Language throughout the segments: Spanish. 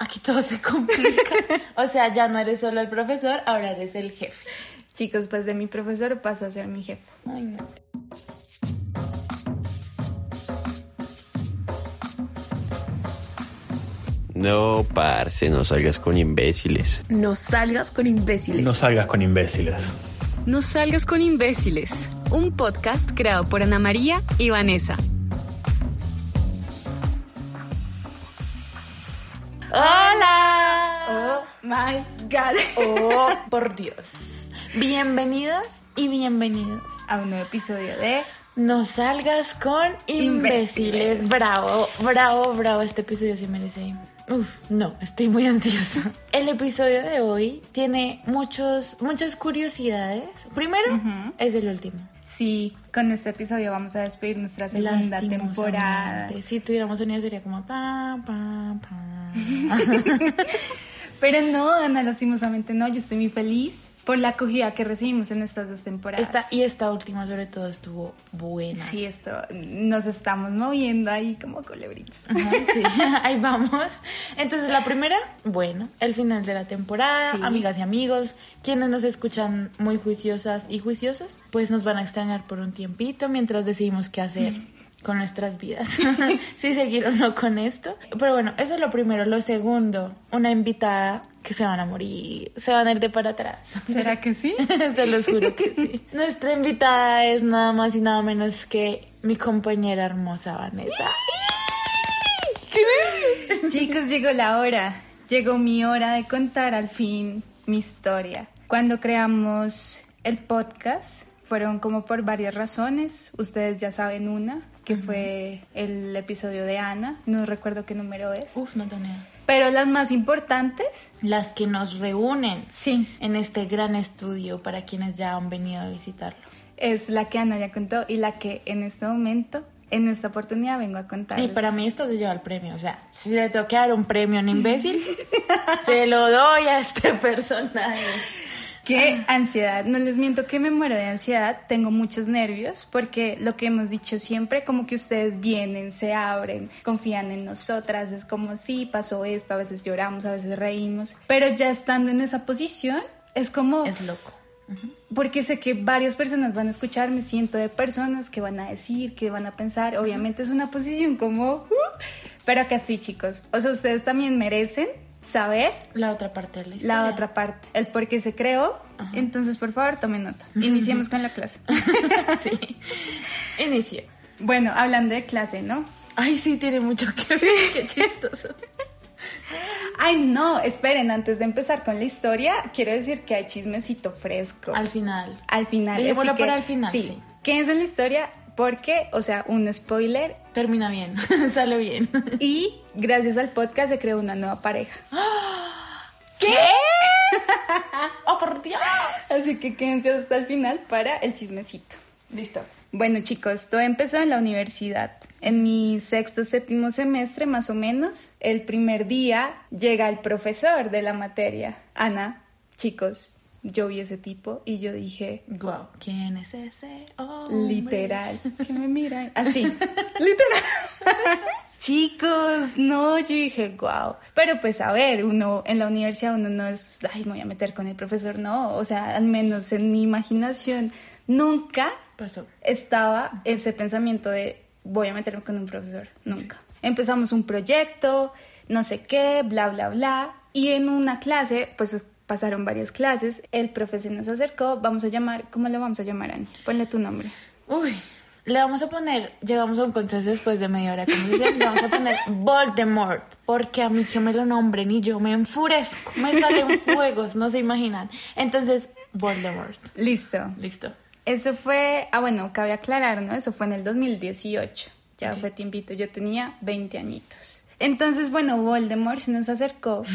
Aquí todo se complica. o sea, ya no eres solo el profesor, ahora eres el jefe. Chicos, pues de mi profesor paso a ser mi jefe. Ay, no. No, parce, no salgas con imbéciles. No salgas con imbéciles. No salgas con imbéciles. No salgas con imbéciles. Un podcast creado por Ana María y Vanessa. My god. Oh, por Dios. Bienvenidas y bienvenidos. A un nuevo episodio de No salgas con imbéciles. Imbéciles. Bravo, bravo, bravo. Este episodio sí merece. Uf, no, estoy muy ansiosa. El episodio de hoy tiene muchos, muchas curiosidades. Primero, es el último. Sí, con este episodio vamos a despedir nuestra segunda temporada. Si tuviéramos sonido sería como pa, pa, pa. Pero no, Ana, lastimosamente no. Yo estoy muy feliz por la acogida que recibimos en estas dos temporadas. Esta, y esta última sobre todo estuvo buena. Sí, esto nos estamos moviendo ahí como colebritos. Ajá, sí, ahí vamos. Entonces, la primera, bueno, el final de la temporada, Sí. amigas y amigos, quienes nos escuchan muy juiciosas y juiciosos, pues nos van a extrañar por un tiempito mientras decidimos qué hacer con nuestras vidas. si seguir o no con esto. Pero bueno, eso es lo primero. Lo segundo, una invitada que se van a morir, se van a ir de para atrás. ¿Será que sí? Se los juro que sí. Nuestra invitada es nada más y nada menos que mi compañera hermosa Vanessa. Chicos, llegó la hora. Llegó mi hora de contar al fin mi historia. Cuando creamos el podcast, fueron como por varias razones. Ustedes ya saben una, que fue el episodio de Ana. No recuerdo qué número es. Uf, no tenía. Pero las más importantes, Las que nos reúnen sí, en este gran estudio para quienes ya han venido a visitarlo. es la que Ana ya contó y la que en este momento, en esta oportunidad, vengo a contar. Y para mí esto se lleva el premio. O sea, si le tengo que dar un premio a un imbécil, se lo doy a este personaje. Qué ansiedad, no les miento que me muero de ansiedad, tengo muchos nervios porque lo que hemos dicho siempre, como que ustedes vienen, se abren, confían en nosotras, es como sí, pasó esto, a veces lloramos, a veces reímos, pero ya estando en esa posición, es como... Es loco. Porque sé que varias personas van a escucharme, siento de personas que van a decir, que van a pensar, obviamente es una posición como... uh, pero que así chicos, o sea, ustedes también merecen saber La otra parte de la historia. la otra parte, el por qué se creó. Entonces, por favor, tomen nota. Iniciemos con la clase. sí. Inicio. bueno, hablando de clase, ¿no? Ay, sí, tiene mucho que ver. Qué chistoso. Ay, no, esperen, antes de empezar con la historia, quiero decir que hay chismecito fresco. Al final. Al final. Dejémoslo que- para el final, Sí. sí. Quédense en la historia porque, o sea, un spoiler. Termina bien. Sale bien. Y gracias al podcast se creó una nueva pareja. ¿Qué? ¡Oh, por Dios! Así que quédense hasta el final para el chismecito. Listo. Bueno chicos, todo empezó en la universidad. En mi sexto, séptimo semestre más o menos, el primer día llega el profesor de la materia. Ana, chicos, yo vi ese tipo y yo dije, Wow. ¿Quién es ese? hombre? literal, que me miran así, literal. Chicos, no, yo dije, wow. Pero pues a ver, uno en la universidad uno no es, ay, me voy a meter con el profesor, no. O sea, al menos en mi imaginación, nunca Pasó. estaba ese pensamiento de voy a meterme con un profesor, nunca. Empezamos un proyecto, no sé qué, bla, bla, bla, y en una clase, pues pasaron varias clases, el profesor nos acercó, vamos a llamar, ¿cómo le vamos a llamar, Ani? Ponle tu nombre. Uy, le vamos a poner, llegamos a un consenso después de media hora, como le vamos a poner Voldemort, porque a mí que me lo nombren y yo me enfurezco, me salen fuegos, no se imaginan. Entonces, Voldemort. Listo. Listo. Eso fue, ah bueno, cabe aclarar, ¿no? Eso fue en el 2018, ya fue tiempito, yo tenía 20 añitos. Entonces, bueno, Voldemort se nos acercó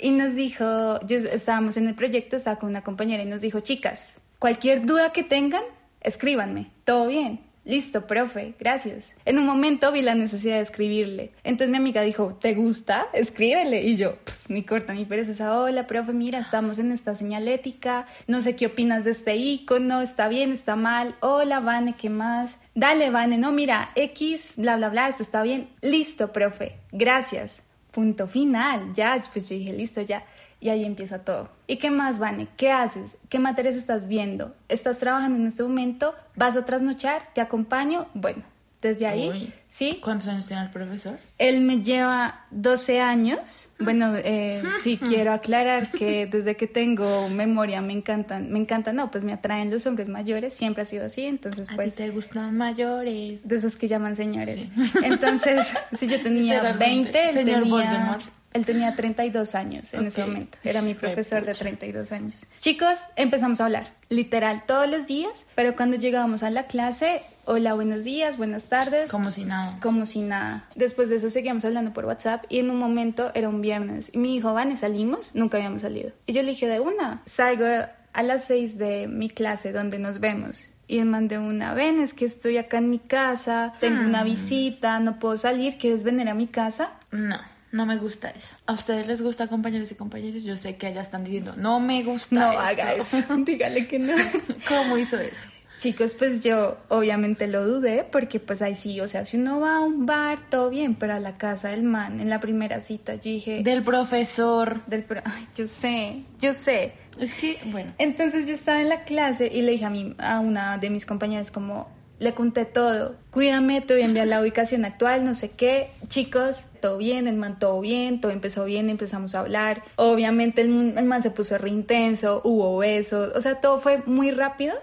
y nos dijo, yo estábamos en el proyecto, estaba con una compañera y nos dijo, chicas, cualquier duda que tengan, escríbanme, todo bien. Listo, profe, gracias. En un momento vi la necesidad de escribirle. Entonces mi amiga dijo, ¿te gusta? Escríbele. Y yo, "Pff, ni corta ni perezosa. Hola, profe, mira, estamos en esta señalética. No sé qué opinas de este icono. ¿Está bien? ¿Está mal? Hola, Vane, ¿qué más? Dale, Vane, no, mira, X, bla, bla, bla, esto está bien. Listo, profe, gracias. Punto final, ya, pues yo dije, listo, ya. Y ahí empieza todo. ¿Y qué más, Vane? ¿Qué haces? ¿Qué materias estás viendo? ¿Estás trabajando en este momento? ¿Vas a trasnochar? ¿Te acompaño? Bueno, desde ahí, Uy. ¿sí? ¿Cuántos años tiene el profesor? Él me lleva 12 años. Bueno, eh, sí quiero aclarar que desde que tengo memoria me encantan, me encantan, no, pues me atraen los hombres mayores, siempre ha sido así, entonces A pues ti te gustan mayores. de esos que llaman señores. Entonces, si yo tenía Literalmente. 20, él Señor tenía, Voldemort. Él tenía 32 años en ese Ok. momento. Era mi profesor de pucha. 32 años. Chicos, empezamos a hablar, literal, todos los días, pero cuando llegábamos a la clase, hola, buenos días, buenas tardes. Como si nada. Como si nada. Después de eso seguíamos hablando por WhatsApp y en un momento era un viernes y me dijo, Vane, ¿salimos? Nunca habíamos salido. Y yo le dije, de una, salgo a las seis de mi clase donde nos vemos. Y él mandé una, ven, es que estoy acá en mi casa, tengo una visita, no puedo salir, ¿quieres venir a mi casa? No, no me gusta eso. ¿A ustedes les gusta compañeros y compañeros? Yo sé que allá están diciendo, no me gusta No eso. haga eso, dígale que no. ¿Cómo hizo eso? Chicos, pues yo obviamente lo dudé porque pues ahí sí, o sea, si uno va a un bar, todo bien, pero a la casa del man, en la primera cita, yo dije... Del profesor. del pro- Ay, yo sé, yo sé. Es que, bueno. Entonces yo estaba en la clase y le dije a, mí, a una de mis compañeras como, le conté todo, cuídame, te voy a enviar la ubicación actual, no sé qué. Chicos, todo bien, el man todo bien, todo empezó bien, empezamos a hablar. Obviamente el, man se puso re intenso, hubo besos, o sea, todo fue muy rápido.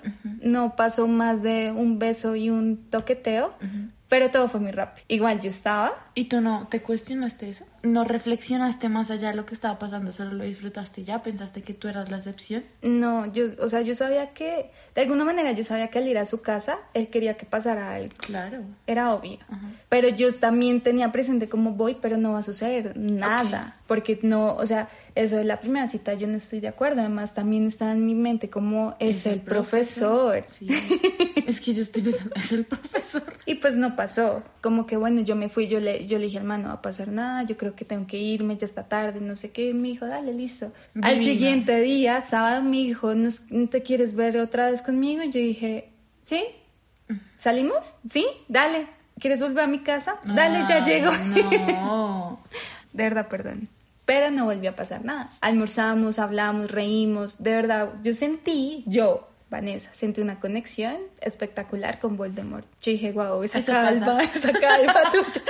No pasó más de un beso y un toqueteo, pero todo fue muy rápido. Igual yo estaba ¿Y tú no te cuestionaste eso? ¿No reflexionaste más allá de lo que estaba pasando? ¿Solo lo disfrutaste ya? ¿Pensaste que tú eras la excepción? No, yo, o sea, yo sabía que, de alguna manera yo sabía que al ir a su casa, él quería que pasara algo. Claro. Era obvio. Pero yo también tenía presente cómo voy, pero no va a suceder nada. Porque no, o sea, eso de la primera cita yo no estoy de acuerdo. Además, también está en mi mente como es, el, profesor. Sí. es que yo estoy pensando, es el profesor. Y pues no pasó. Como que bueno, yo me fui, yo le, yo le dije al man, no va a pasar nada, yo creo que tengo que irme, ya está tarde, no sé qué. Y me dijo, dale, listo. Al Divina. siguiente día, sábado, me dijo, ¿no, ¿no te quieres ver otra vez conmigo? Y yo dije, ¿sí? ¿Salimos? ¿Sí? Dale. ¿Quieres volver a mi casa? Dale, ya Ay, llego. No. De verdad, perdón. Pero no volvió a pasar nada. Almorzamos, hablamos, reímos. De verdad, yo sentí, yo, Vanessa, sentí una conexión espectacular con Voldemort. Yo dije, wow, esa calva, pasa. esa calva tuya,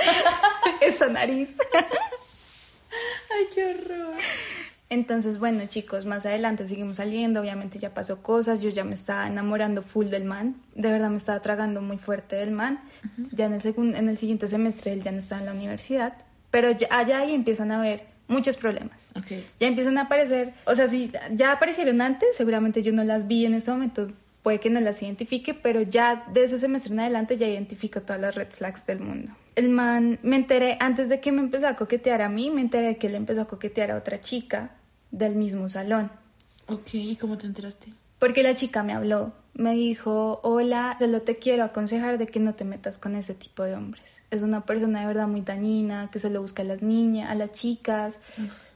esa nariz. Ay, qué horror. Entonces, bueno, chicos, más adelante seguimos saliendo. Obviamente ya pasó cosas. Yo ya me estaba enamorando full del man. De verdad me estaba tragando muy fuerte del man. Ya en el, segun- en el siguiente semestre él ya no estaba en la universidad. Pero ya, allá ahí empiezan a haber muchos problemas. Ya empiezan a aparecer, o sea, si ya aparecieron antes, seguramente yo no las vi en ese momento, puede que no las identifique, pero ya de ese semestre en adelante ya identifico todas las red flags del mundo. El man, me enteré, antes de que me empezó a coquetear a mí, me enteré que él empezó a coquetear a otra chica del mismo salón. Ok, ¿y cómo te enteraste? Porque la chica me habló, me dijo, hola, solo te quiero aconsejar de que no te metas con ese tipo de hombres. Es una persona de verdad muy dañina, que solo busca a las niñas, a las chicas,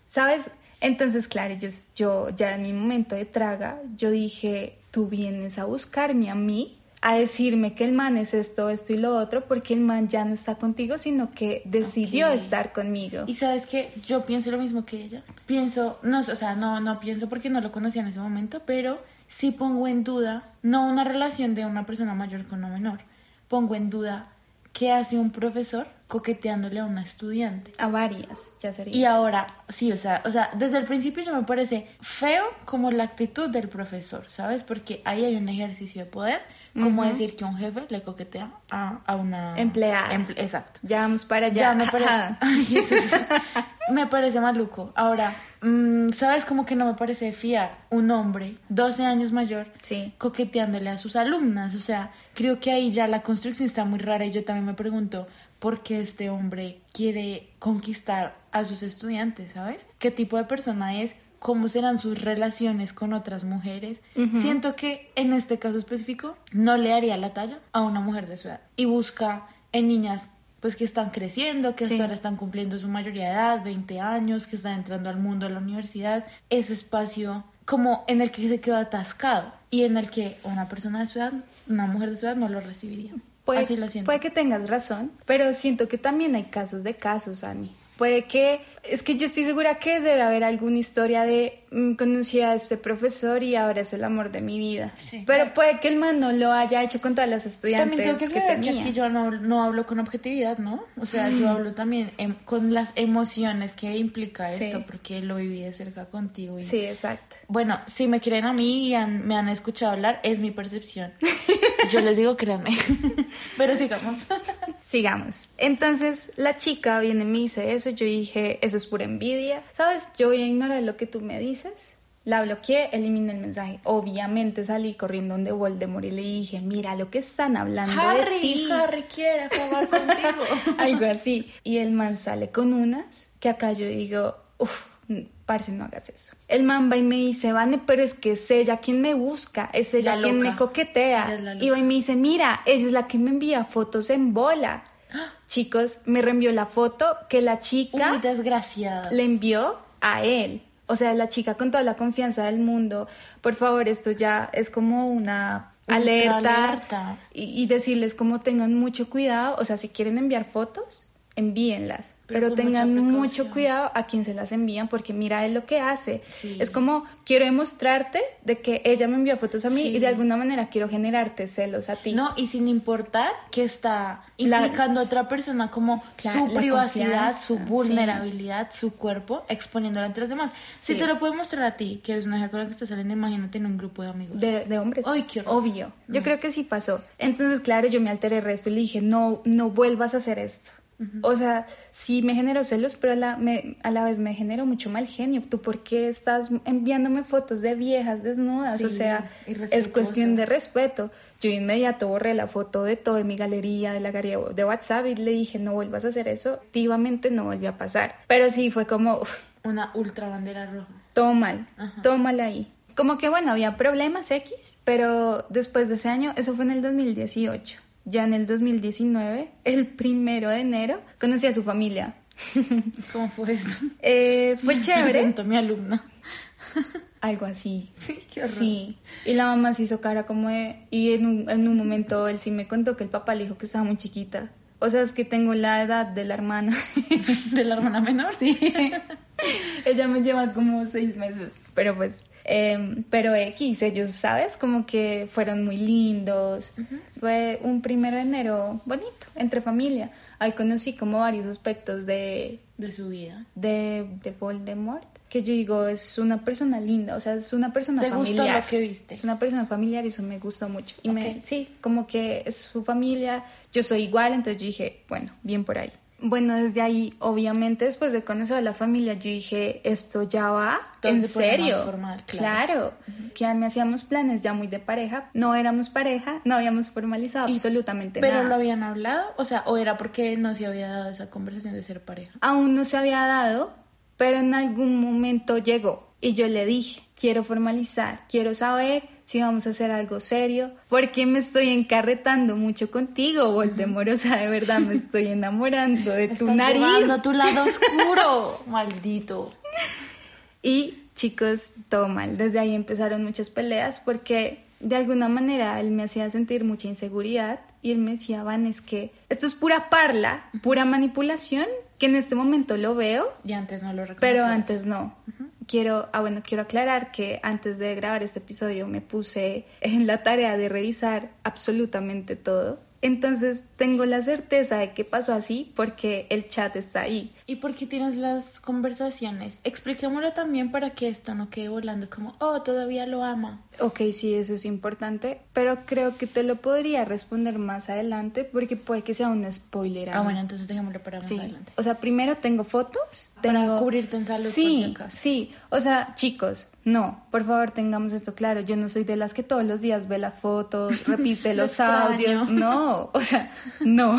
¿sabes? Entonces, claro, yo, yo ya en mi momento de traga, yo dije, tú vienes a buscarme a mí, a decirme que el man es esto, esto y lo otro, porque el man ya no está contigo, sino que decidió estar conmigo. Y sabes que yo pienso lo mismo que ella. Pienso, no, o sea, no, no pienso porque no lo conocía en ese momento, pero sí pongo en duda, no una relación de una persona mayor con una menor, pongo en duda qué hace un profesor coqueteándole a una estudiante. A varias, ya sería. Y ahora, sí, o sea, o sea, desde el principio ya me parece feo como la actitud del profesor, ¿sabes? Porque ahí hay un ejercicio de poder, como decir que un jefe le coquetea a, a una Empleada. emple- exacto. ya vamos para Ya allá. Ay, es eso. Me parece maluco. Ahora, mm, ¿sabes como que no me parece fiar un hombre 12 años mayor Sí. coqueteándole a sus alumnas? O sea, creo que ahí ya la construcción está muy rara y yo también me pregunto por qué este hombre quiere conquistar a sus estudiantes, ¿sabes? ¿Qué tipo de persona es? ¿Cómo serán sus relaciones con otras mujeres? Siento que en este caso específico no le daría la talla a una mujer de su edad y busca en niñas pues que están creciendo, que Sí. hasta ahora están cumpliendo su mayoría de edad, 20 años, que están entrando al mundo, a la universidad, ese espacio como en el que se quedó atascado y en el que una persona de su edad, una mujer de su edad no lo recibiría. Puede, Así lo siento. puede que tengas razón, pero siento que también hay casos de casos, Ani. Puede que, es que yo estoy segura que debe haber alguna historia de mm, conocí a este profesor y ahora es el amor de mi vida. Sí. Pero puede que el man no lo haya hecho con todas las estudiantes También tengo que que que aquí yo no, no hablo con objetividad, ¿no? O sea, yo hablo también em- con las emociones que implica Sí. esto, porque lo viví de cerca contigo. Y, Sí, exacto. Bueno, si me quieren a mí y han- me han escuchado hablar, es mi percepción. Yo les digo, créanme. Pero sigamos. Sigamos. Entonces la chica viene y me dice eso. Yo dije, eso es pura envidia. ¿Sabes? Yo voy a ignorar lo que tú me dices. La bloqueé, eliminé el mensaje. Obviamente salí corriendo donde Voldemort y le dije, mira lo que están hablando de Harry, ti. Harry quiere acabar contigo. Algo así. Y el man sale con unas que acá yo digo, uff, parce, no hagas eso. El man va y me dice, Vane, pero es que es ella quien me busca, es ella La quien loca. me coquetea. Y va y me dice, mira, esa es la que me envía fotos en bola. Chicos, me reenvió la foto que la chica Uy, desgraciada. le envió a él. O sea, la chica con toda la confianza del mundo. Por favor, esto ya es como una alerta. alerta. Y, y decirles como tengan mucho cuidado. O sea, si quieren enviar fotos, envíenlas. Pero tengan mucho cuidado a quien se las envían porque mira él lo que hace. Sí. Es como quiero demostrarte de que ella me envió fotos a mí Sí. y de alguna manera quiero generarte celos a ti. No, y sin importar que está La- implicando a otra persona como La- su la privacidad, su sí. vulnerabilidad, su cuerpo, exponiéndola ante los demás. Si te lo puede mostrar a ti, que eres una hija con la que estás saliendo, imagínate en un grupo de amigos. De, de hombres. Ay, qué horror. Obvio. Yo creo que sí pasó. Entonces, claro, yo me alteré el resto y le dije, no, no vuelvas a hacer esto. O sea, sí me generó celos, pero a la, me- a la vez me generó mucho mal genio. ¿Tú por qué estás enviándome fotos de viejas desnudas? Sí, o sea, es cuestión de respeto. Yo de inmediato borré la foto de todo en mi galería, de la galería de WhatsApp y le dije, no vuelvas a hacer eso. Activamente no volvió a pasar. Pero sí, fue como, uf, Una ultra bandera roja. todo mal, Ajá. todo mal ahí. Como que bueno, había problemas X, pero después de ese año, eso fue en el 2018. Ya en el 2019, el primero de enero, conocí a su familia. ¿Cómo fue eso? Eh, fue chévere. Presento mi alumna. Algo así. Sí, qué horror. Sí. Y la mamá se hizo cara como de... Y en un, en un momento él sí me contó que el papá le dijo que estaba muy chiquita. O sea, es que tengo la edad de la hermana. ¿De la hermana menor? Sí. Ella me lleva como seis meses. Pero pues, em, pero X, ellos, ¿sabes? Como que fueron muy lindos. Fue un primero de enero bonito, entre familia. Ahí conocí como varios aspectos de, De su vida. de, de Voldemort. Que yo digo, es una persona linda, o sea, es una persona ¿Te gustó familiar. lo que viste? Es una persona familiar y eso me gustó mucho. Y me, Ok. sí, como que es su familia, yo soy igual, entonces yo dije, bueno, bien por ahí. Bueno, desde ahí, obviamente, después de conocer a la familia, yo dije, esto ya va, Todo en se pone más serio. formal, claro. ya me hacíamos planes ya muy de pareja, no éramos pareja, no habíamos formalizado Y- absolutamente ¿Pero nada. lo habían hablado? O sea, ¿o era porque no se había dado esa conversación de ser pareja? aún no se había dado, pero en algún momento llegó y yo le dije, quiero formalizar, quiero saber si vamos a hacer algo serio, porque me estoy encarretando mucho contigo, Voldemort, o sea, de verdad me estoy enamorando de tu Estás nariz. a tu lado oscuro, maldito. Y chicos, todo mal. Desde ahí empezaron muchas peleas porque de alguna manera él me hacía sentir mucha inseguridad y él me decía, Van, es que esto es pura parla, pura manipulación, que en este momento lo veo, Y antes no lo reconocías. pero antes no. Quiero, ah, bueno, quiero aclarar que antes de grabar este episodio me puse en la tarea de revisar absolutamente todo. Entonces tengo la certeza de que pasó así porque el chat está ahí. ¿Y por qué tienes las conversaciones? Expliquémoslo también para que esto no quede volando como, oh, todavía lo ama. Ok, sí, eso es importante, pero creo que te lo podría responder más adelante porque puede que sea un spoiler. Ah, bueno, entonces dejémoslo para más Sí. adelante. O sea, primero tengo fotos. Para cubrirte en salud, por sí, si acaso. Sí, o sea, chicos, no, por favor tengamos esto claro. Yo no soy de las que todos los días ve las fotos, repite Lo los audios. No, o sea, no.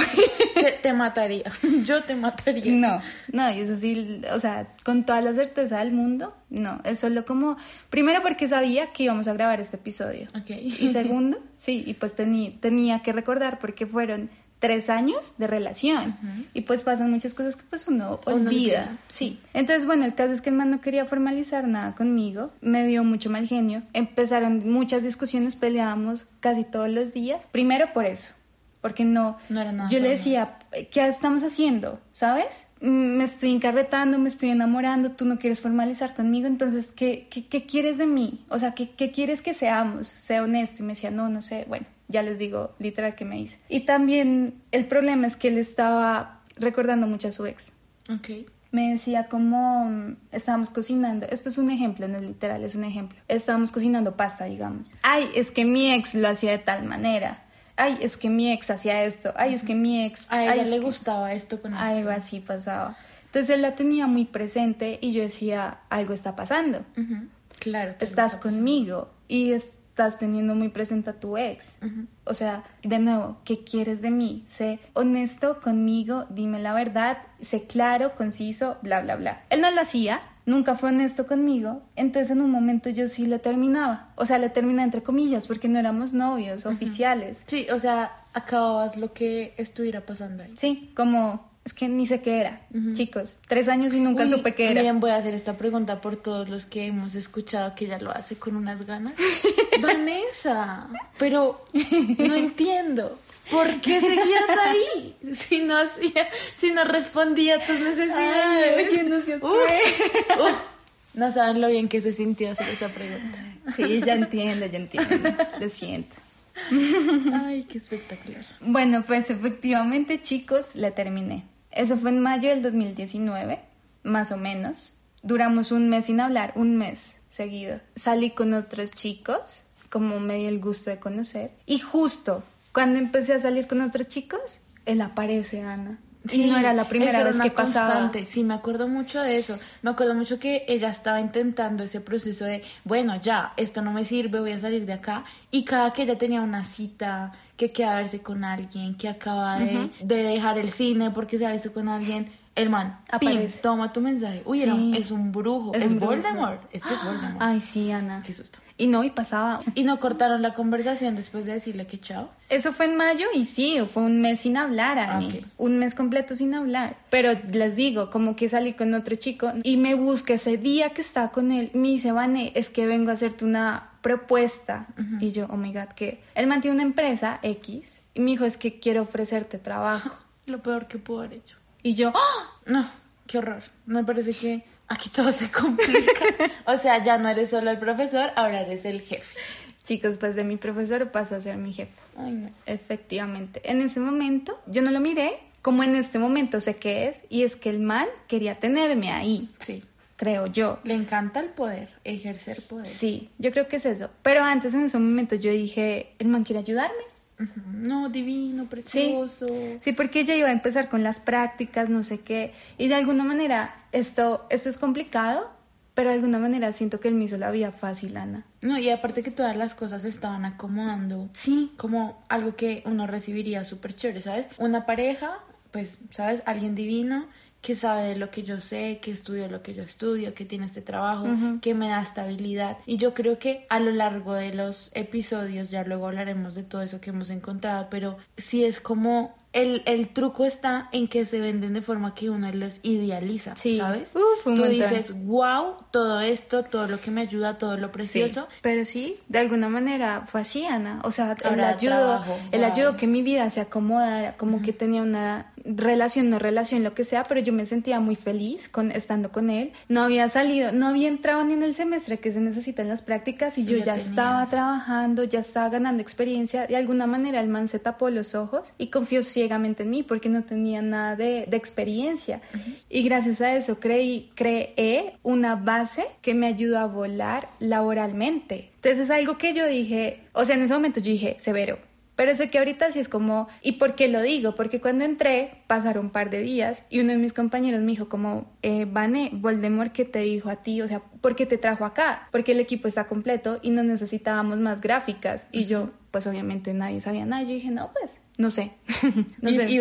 Te, te mataría. Yo te mataría. No, no, y eso sí, o sea, con toda la certeza del mundo, no. Es solo como, primero porque sabía que íbamos a grabar este episodio. Ok. Y segundo, sí, y pues tení- tenía que recordar porque fueron tres años de relación y pues pasan muchas cosas que pues uno Uno olvida. olvida. Sí. Entonces, bueno, el caso es que el man no quería formalizar nada conmigo, me dio mucho mal genio, empezaron muchas discusiones, peleábamos casi todos los días, primero por eso. porque no, No era nada yo le decía, ¿qué estamos haciendo? ¿Sabes? Me estoy encarretando, me estoy enamorando, tú no quieres formalizar conmigo, entonces, ¿qué, qué, qué quieres de mí? O sea, ¿qué, ¿qué quieres que seamos? Sea honesto. Y me decía, no, no sé, bueno, ya les digo literal que me dice. Y también el problema es que él estaba recordando mucho a su ex Ok. me decía como estábamos cocinando, esto es un ejemplo, no es literal, es un ejemplo. Estábamos cocinando pasta, digamos. Ay, es que mi ex lo hacía de tal manera. Ay, es que mi ex hacía esto. Ay, es que mi ex... A ay, ella es le que- gustaba esto con Algo esto. así pasaba. Entonces él la tenía muy presente y yo decía, algo está pasando. Ujú. Claro. que Estás está conmigo y estás teniendo muy presente a tu ex. O sea, de nuevo, ¿qué quieres de mí? Sé honesto conmigo, dime la verdad, sé claro, conciso, bla, bla, bla. Él no lo hacía, nunca fue honesto conmigo, entonces en un momento yo sí le terminaba. O sea, le terminé entre comillas porque no éramos novios oficiales. Sí, o sea, acababas lo que estuviera pasando ahí. Sí, como, es que ni sé qué era. Chicos, tres años y nunca Uy, supe qué era. Miren, voy a hacer esta pregunta por todos los que hemos escuchado que ella lo hace con unas ganas. Vanessa, pero no entiendo. ¿Por qué seguías ahí? Si no hacía, si no respondía a tus necesidades. Ay, oye, no seas uf. No saben lo bien que se sintió hacer esa pregunta. Sí, ya entiendo, ya entiendo. Lo siento. Ay, qué espectacular. Bueno, pues efectivamente, chicos, la terminé. Eso fue en mayo del 2019, más o menos. Duramos un mes sin hablar, un mes seguido. Salí con otros chicos, como me dio el gusto de conocer. Y justo cuando empecé a salir con otros chicos, él aparece, Ana. Y no era la primera vez que pasaba. constante. Sí, me acuerdo mucho de eso. Me acuerdo mucho que ella estaba intentando ese proceso de, bueno, ya, esto no me sirve, voy a salir de acá. Y cada que ella tenía una cita, que queda a verse con alguien, que acaba de, de dejar el cine porque se ha visto con alguien, el man, pim, toma tu mensaje. Uy, era- Sí. es un brujo. Es Es, un brujo. Voldemort. Es que es Voldemort. Ay, sí, Ana. Qué susto. Y no, y pasaba. Y no cortaron la conversación después de decirle que chao. Eso fue en mayo y sí, fue un mes sin hablar, Ani. Ok. Un mes completo sin hablar. Pero les digo, como que salí con otro chico y me busca ese día que estaba con él. Me dice, Vane, es que vengo a hacerte una propuesta. Y yo, oh my god, que él mantiene una empresa X y me dijo, es que quiero ofrecerte trabajo. Lo peor que pudo haber hecho. Y yo, ¡ah! No, qué horror. Me parece que aquí todo se complica. o sea, ya no eres solo el profesor, ahora eres el jefe. chicos, pues de mi profesor pasó a ser mi jefe. Ay, no. Efectivamente. En ese momento, yo no lo miré, como en este momento sé qué es, y es que el man quería tenerme ahí, Sí. creo yo. Le encanta el poder, ejercer poder. Sí, yo creo que es eso. Pero antes, en ese momento, yo dije, el man quiere ayudarme. No, divino, precioso. Sí, porque ella iba a empezar con las prácticas, no sé qué. Y de alguna manera, esto, esto es complicado, pero de alguna manera siento que él me hizo la vida fácil, Ana. No, y aparte que todas las cosas se estaban acomodando. Sí. Como algo que uno recibiría súper chévere, ¿sabes? Una pareja, pues, ¿sabes? Alguien divino que sabe de lo que yo sé, que estudió lo que yo estudio, que tiene este trabajo, que me da estabilidad. Y yo creo que a lo largo de los episodios, ya luego hablaremos de todo eso que hemos encontrado, pero sí es como el, el truco está en que se venden de forma que uno los idealiza, Sí. ¿sabes? Uf, un Tú montón. dices, wow, todo esto, todo lo que me ayuda, todo lo precioso. Sí, pero sí, de alguna manera fue así, Ana. O sea, Ahora ayudó, trabajo, él wow. ayudó que mi vida se acomodara, como que tenía una relación, no relación, lo que sea, pero yo me sentía muy feliz con estando con él. No había salido, no había entrado ni en el semestre que se necesita en las prácticas y yo Ya estaba trabajando, ya estaba ganando experiencia. De alguna manera el man se tapó los ojos y confió ciegamente en mí porque no tenía nada de, de experiencia. Y gracias a eso creí, creé una base que me ayudó a volar laboralmente. Entonces es algo que yo dije, o sea, en ese momento yo dije, severo. Pero sé que ahorita sí es como, ¿y por qué lo digo? Porque cuando entré pasaron un par de días y uno de mis compañeros me dijo como, eh, Vane, Voldemort, ¿qué te dijo a ti? O sea, ¿por qué te trajo acá? Porque el equipo está completo y no necesitábamos más gráficas. Y yo, pues obviamente nadie sabía nada. Yo dije, no, pues, no sé. no y, sé. y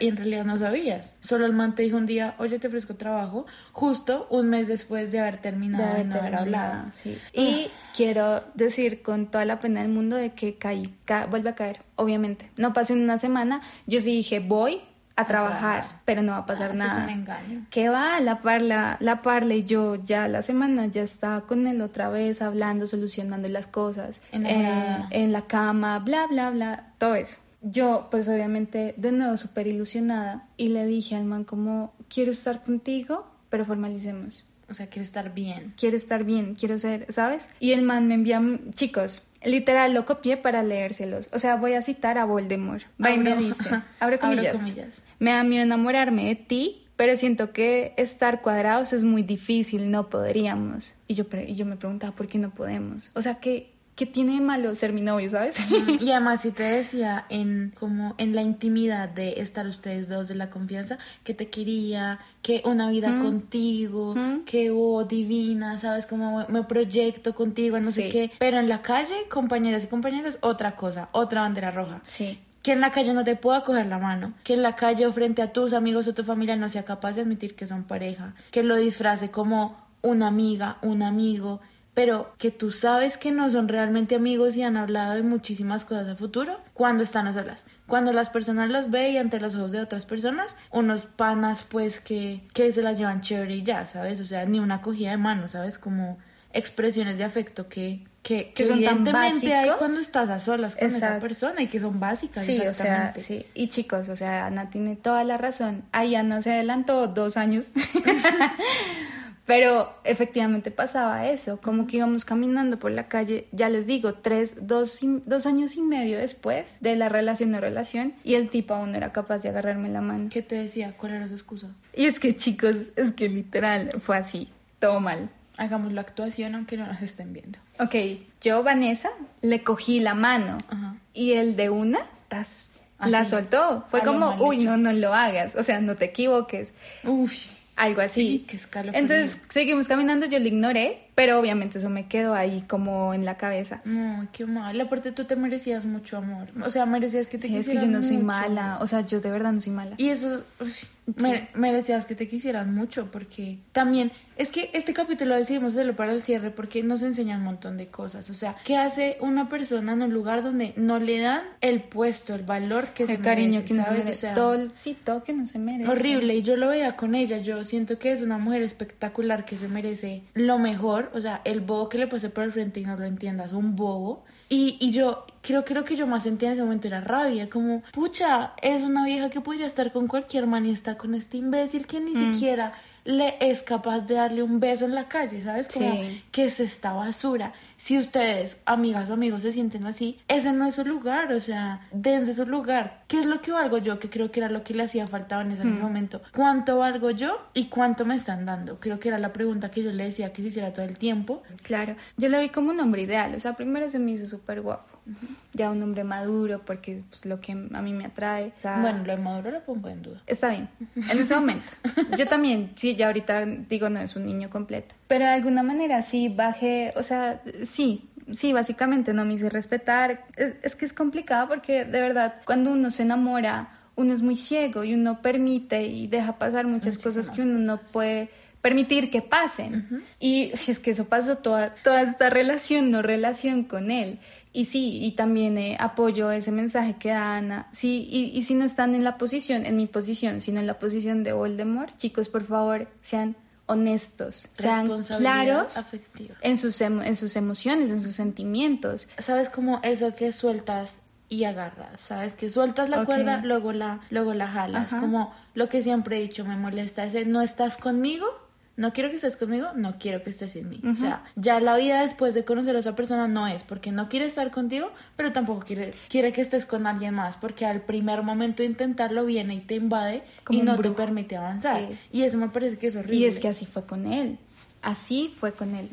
y en realidad no sabías. Solo el man te dijo un día, oye, te ofrezco trabajo, justo un mes después de haber terminado de haber no haber hablado. sí. Y quiero decir con toda la pena del mundo de que caí, ca- vuelve a caer, obviamente. No pasó en una semana, yo sí dije, voy a, trabajar, pero no va a pasar Ah, eso es nada. un engaño. ¿Qué va? La parla, la parla y yo ya la semana ya estaba con él otra vez hablando, solucionando las cosas, Enamorada. eh, en la cama, bla, bla, bla, todo eso. Yo, pues obviamente, de nuevo súper ilusionada y le dije al man como, quiero estar contigo, pero formalicemos. O sea, quiero estar bien. Quiero estar bien, quiero ser, ¿sabes? Y el man me envía, chicos, literal lo copié para leérselos. O sea, voy a citar a Voldemort. Va y me dice, abre comillas, comillas. me da miedo enamorarme de ti, pero siento que estar cuadrados es muy difícil, no podríamos. Y yo, y yo me preguntaba, ¿por qué no podemos? O sea, ¿qué, qué tiene de malo ser mi novio, sabes? Y además si te decía en como en la intimidad de estar ustedes dos de la confianza que te quería, que una vida contigo, que oh divina, sabes como me proyecto contigo, no sé qué, pero en la calle, compañeras y compañeros, otra cosa, otra bandera roja. Sí. Que en la calle no te pueda coger la mano, que en la calle o frente a tus amigos o tu familia no sea capaz de admitir que son pareja, que lo disfrace como una amiga, un amigo, pero que tú sabes que no son realmente amigos y han hablado de muchísimas cosas a futuro cuando están a solas. Cuando las personas los ve y ante los ojos de otras personas, unos panas pues que, que se las llevan chévere y ya, ¿sabes? O sea, ni una cogida de mano, ¿sabes? Como expresiones de afecto que, que, Que son tan evidentemente hay básicos. cuando estás a solas con esa Exacto. persona y que son básicas. Sí, o sea, sí. Y chicos, o sea, Ana tiene toda la razón. Ahí Ana se adelantó dos años. Pero efectivamente pasaba eso, como que íbamos caminando por la calle, ya les digo, tres, dos, dos años y medio después de la relación de relación, y el tipo aún no era capaz de agarrarme la mano. ¿Qué te decía? ¿Cuál era su excusa? Y es que chicos, es que literal fue así, todo mal. Hagamos la actuación aunque no nos estén viendo. Ok, yo, Vanessa, le cogí la mano Ajá. y el de una, tas, Así, la soltó. Fue como, uy, hecho. no, no lo hagas, o sea, no te equivoques. Uy, Algo así. Sí, qué escalofrío. Entonces seguimos caminando, yo lo ignoré, pero obviamente eso me quedó ahí como en la cabeza. No, qué mal. Aparte tú te merecías mucho amor. O sea, merecías que te Sí, es que yo quisieran no soy mala, o sea, yo de verdad no soy mala. Y eso, merecías que te quisieran mucho porque también, es que este capítulo decidimos hacerlo para el cierre porque nos enseña un montón de cosas. O sea, ¿qué hace una persona en un lugar donde no le dan el puesto, el valor que se el cariño merece, que no se merece. O sea, todo que no se merece. horrible y yo lo veía con ella yo siento que es una mujer espectacular que se merece lo mejor o sea el bobo que le pase por el frente y no lo entiendas un bobo y, y yo creo que lo que yo más sentía en ese momento era rabia como pucha es una vieja que podría estar con cualquier man y está con este imbécil que ni siquiera le es capaz de darle un beso en la calle, ¿sabes? Como Sí. que es esta basura. Si ustedes, amigas o amigos, se sienten así, ese no es su lugar, o sea, dense su lugar. ¿Qué es lo que valgo yo? Que creo que era lo que le hacía falta a Vanessa en ese momento. ¿Cuánto valgo yo y cuánto me están dando? Creo que era la pregunta que yo le decía que se hiciera todo el tiempo. Claro, yo lo vi como un hombre ideal, o sea, primero se me hizo súper guapo, ya un hombre maduro, porque pues lo que a mí me atrae. o sea, Bueno, lo de Maduro lo pongo en duda. Está bien, en ese momento. Yo también, sí, ya ahorita digo, no es un niño completo. Pero de alguna manera sí bajé, o sea, sí, sí, básicamente no me hice respetar. Es, es que es complicado porque de verdad, cuando uno se enamora, uno es muy ciego y uno permite y deja pasar muchas cosas que uno no puede permitir que pasen. Y es que eso pasó toda, toda esta relación, no relación con él. Y sí, y también eh, apoyo ese mensaje que da Ana. Sí, y, y si no están en la posición, en mi posición, sino en la posición de Voldemort, chicos, por favor, sean honestos, sean claros afectiva. en sus, en sus emociones, en sus sentimientos. ¿Sabes como eso que sueltas y agarras? ¿Sabes? Que sueltas la cuerda, luego la, luego la jalas. Ajá. Como lo que siempre he dicho, me molesta ese, no estás conmigo, no quiero que estés conmigo, no quiero que estés sin mí. O sea, ya la vida después de conocer a esa persona no es porque no quiere estar contigo, pero tampoco quiere, quiere que estés con alguien más, porque al primer momento de intentarlo viene y te invade Como y no te permite avanzar. Sí. Y eso me parece que es horrible. Y es que así fue con él. Así fue con él.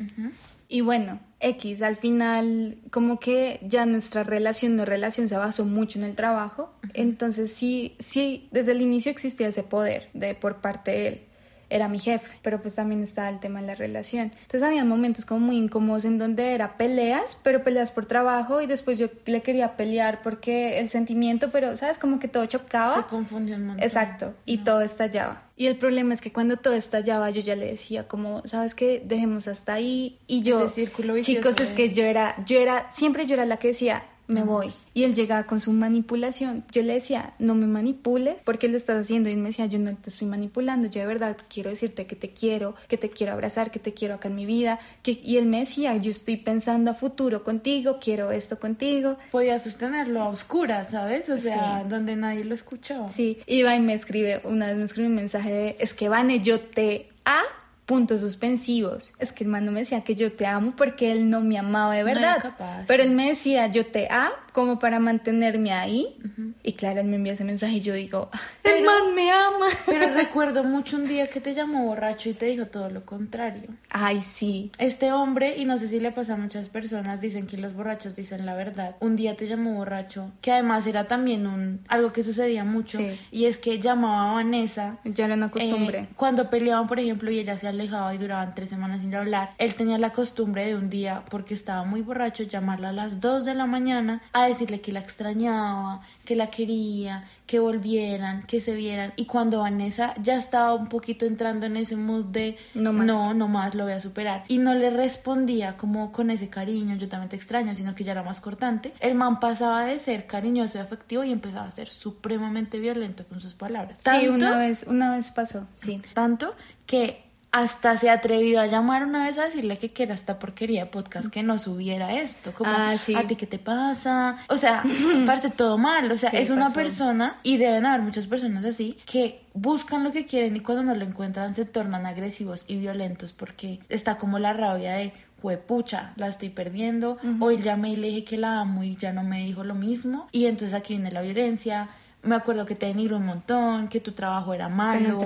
Y bueno, X, al final, como que ya nuestra relación, no relación, se basó mucho en el trabajo. Entonces, sí, sí, desde el inicio existía ese poder de por parte de él. Era mi jefe, pero pues también estaba el tema de la relación. Entonces había momentos como muy incómodos en donde era peleas, pero peleas por trabajo y después yo le quería pelear porque el sentimiento, pero sabes, como que todo chocaba. se confundió un montón. Exacto, y todo estallaba. Y el problema es que cuando todo estallaba yo ya le decía como, ¿sabes qué? Dejemos hasta ahí. Y yo, Ese círculo vicioso chicos, es que yo era, yo era, siempre yo era la que decía, me voy. Y él llegaba con su manipulación. Yo le decía, no me manipules porque lo estás haciendo. Y él me decía, yo no te estoy manipulando, yo de verdad quiero decirte que te quiero, que te quiero abrazar, que te quiero acá en mi vida. Que... Y él me decía, yo estoy pensando a futuro contigo, quiero esto contigo. Podía sostenerlo a oscuras, ¿sabes? O sea, donde nadie lo escuchaba. Sí, iba y me escribe, una vez me escribe un mensaje de, es que Vane, yo te a puntos suspensivos. Es que el man no me decía que yo te amo porque él no me amaba de verdad. pero él me decía yo te amo como para mantenerme ahí. Y claro, él me envía ese mensaje y yo digo, ah, el man me ama. Pero recuerdo mucho un día que te llamó borracho y te dijo todo lo contrario. Ay, sí. Este hombre, y no sé si le pasa a muchas personas, dicen que los borrachos dicen la verdad. Un día te llamó borracho, que además era también un algo que sucedía mucho, y es que llamaba a Vanessa. Ya era una costumbre. Eh, cuando peleaban, por ejemplo, y ella se alejaba y duraban tres semanas sin hablar, él tenía la costumbre de un día, porque estaba muy borracho, llamarla a las dos de la mañana a decirle que la extrañaba, que la quería, que volvieran, que se vieran. Y cuando Vanessa ya estaba un poquito entrando en ese mood de no, más. no, no más, lo voy a superar. Y no le respondía como con ese cariño, yo también te extraño, sino que ya era más cortante. El man pasaba de ser cariñoso y afectivo y empezaba a ser supremamente violento con sus palabras. sí, una vez, una vez pasó, sí. Tanto que hasta se atrevió a llamar una vez a decirle que, era esta porquería de podcast que no subiera esto. Como, ah, ¿a ti qué te pasa? O sea, parece todo mal. O sea, es una persona, y deben haber muchas personas así, que buscan lo que quieren y cuando no lo encuentran se tornan agresivos y violentos porque está como la rabia de pucha, la estoy perdiendo, hoy llamé y le dije que la amo y ya no me dijo lo mismo, y entonces aquí viene la violencia, me acuerdo que te denigró un montón, que tu trabajo era malo,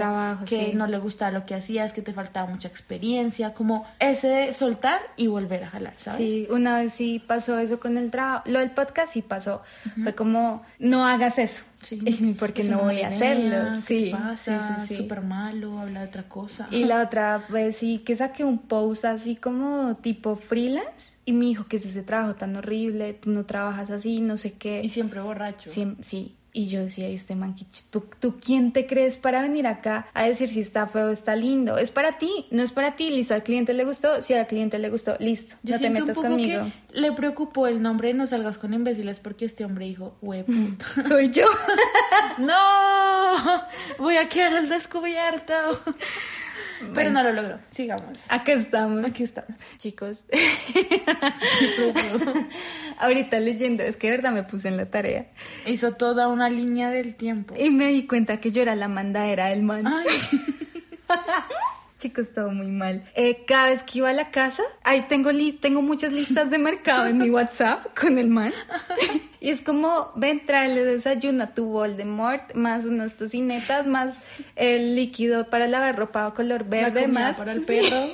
que no le gustaba lo que hacías, que te faltaba mucha experiencia, como ese de soltar y volver a jalar, ¿sabes? Sí, una vez sí pasó eso con el trabajo, lo del podcast sí pasó, fue como, no hagas eso, sí. porque no voy a hacerlo, sí, pasa? sí, súper malo, habla de otra cosa. Y la otra vez sí que saqué un post así como tipo freelance y me dijo que es ese trabajo tan horrible, tú no trabajas así, no sé qué. Y siempre borracho. Sí, sí. Y yo decía, este manquich, ¿tú, ¿tú quién te crees para venir acá a decir si está feo o está lindo? Es para ti, no es para ti. Listo, al cliente le gustó, si al cliente le gustó, listo, no te metas conmigo. le preocupó el nombre de No salgas con imbéciles porque este hombre dijo, wey, Soy yo. no, voy a quedar al descubierto. Pero no lo logró. Sigamos. Aquí estamos. Aquí estamos. Chicos. Ahorita leyendo, es que de verdad me puse en la tarea. Hizo toda una línea del tiempo. Y me di cuenta que yo era la mandadera del man. Ay. Chicos, todo muy mal. Eh, cada vez que iba a la casa, ahí tengo, tengo muchas listas de mercado en mi WhatsApp con el man. y es como, ven, tráele desayuno a tu Voldemort, más unos tocinetas, más el líquido para lavar ropa color verde, más... para el perro.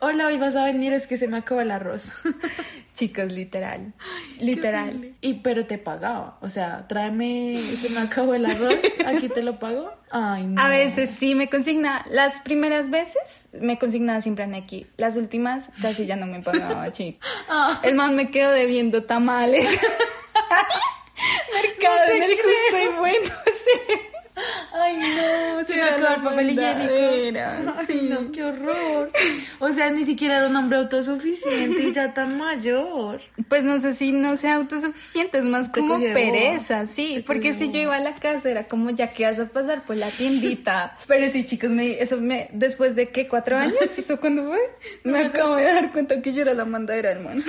Hola, hoy vas a venir, es que se me acabó el arroz. Chicos, literal. literal. Y pero te pagaba. O sea, tráeme, se me acabó el arroz, aquí te lo pago. Ay, no. A veces sí me consigna. Las primeras veces me consignaba siempre a Neki. Las últimas casi ya no me pagaba, chicos. Ah. El más me quedo debiendo tamales. Mercado en el justo y bueno, sí. Ay, no, se me acabó el papel higiénico. Ay, no, qué horror. O sea, ni siquiera era un hombre autosuficiente y ya tan mayor. Pues no sé si no sea autosuficiente, es más como pereza, sí. porque si yo iba a la casa era como, ya que vas a pasar por la tiendita. Pero sí, chicos, me, eso me, después de que cuatro años, ¿eso cuando fue? Me acabo de dar cuenta que yo era la mandadera, hermano.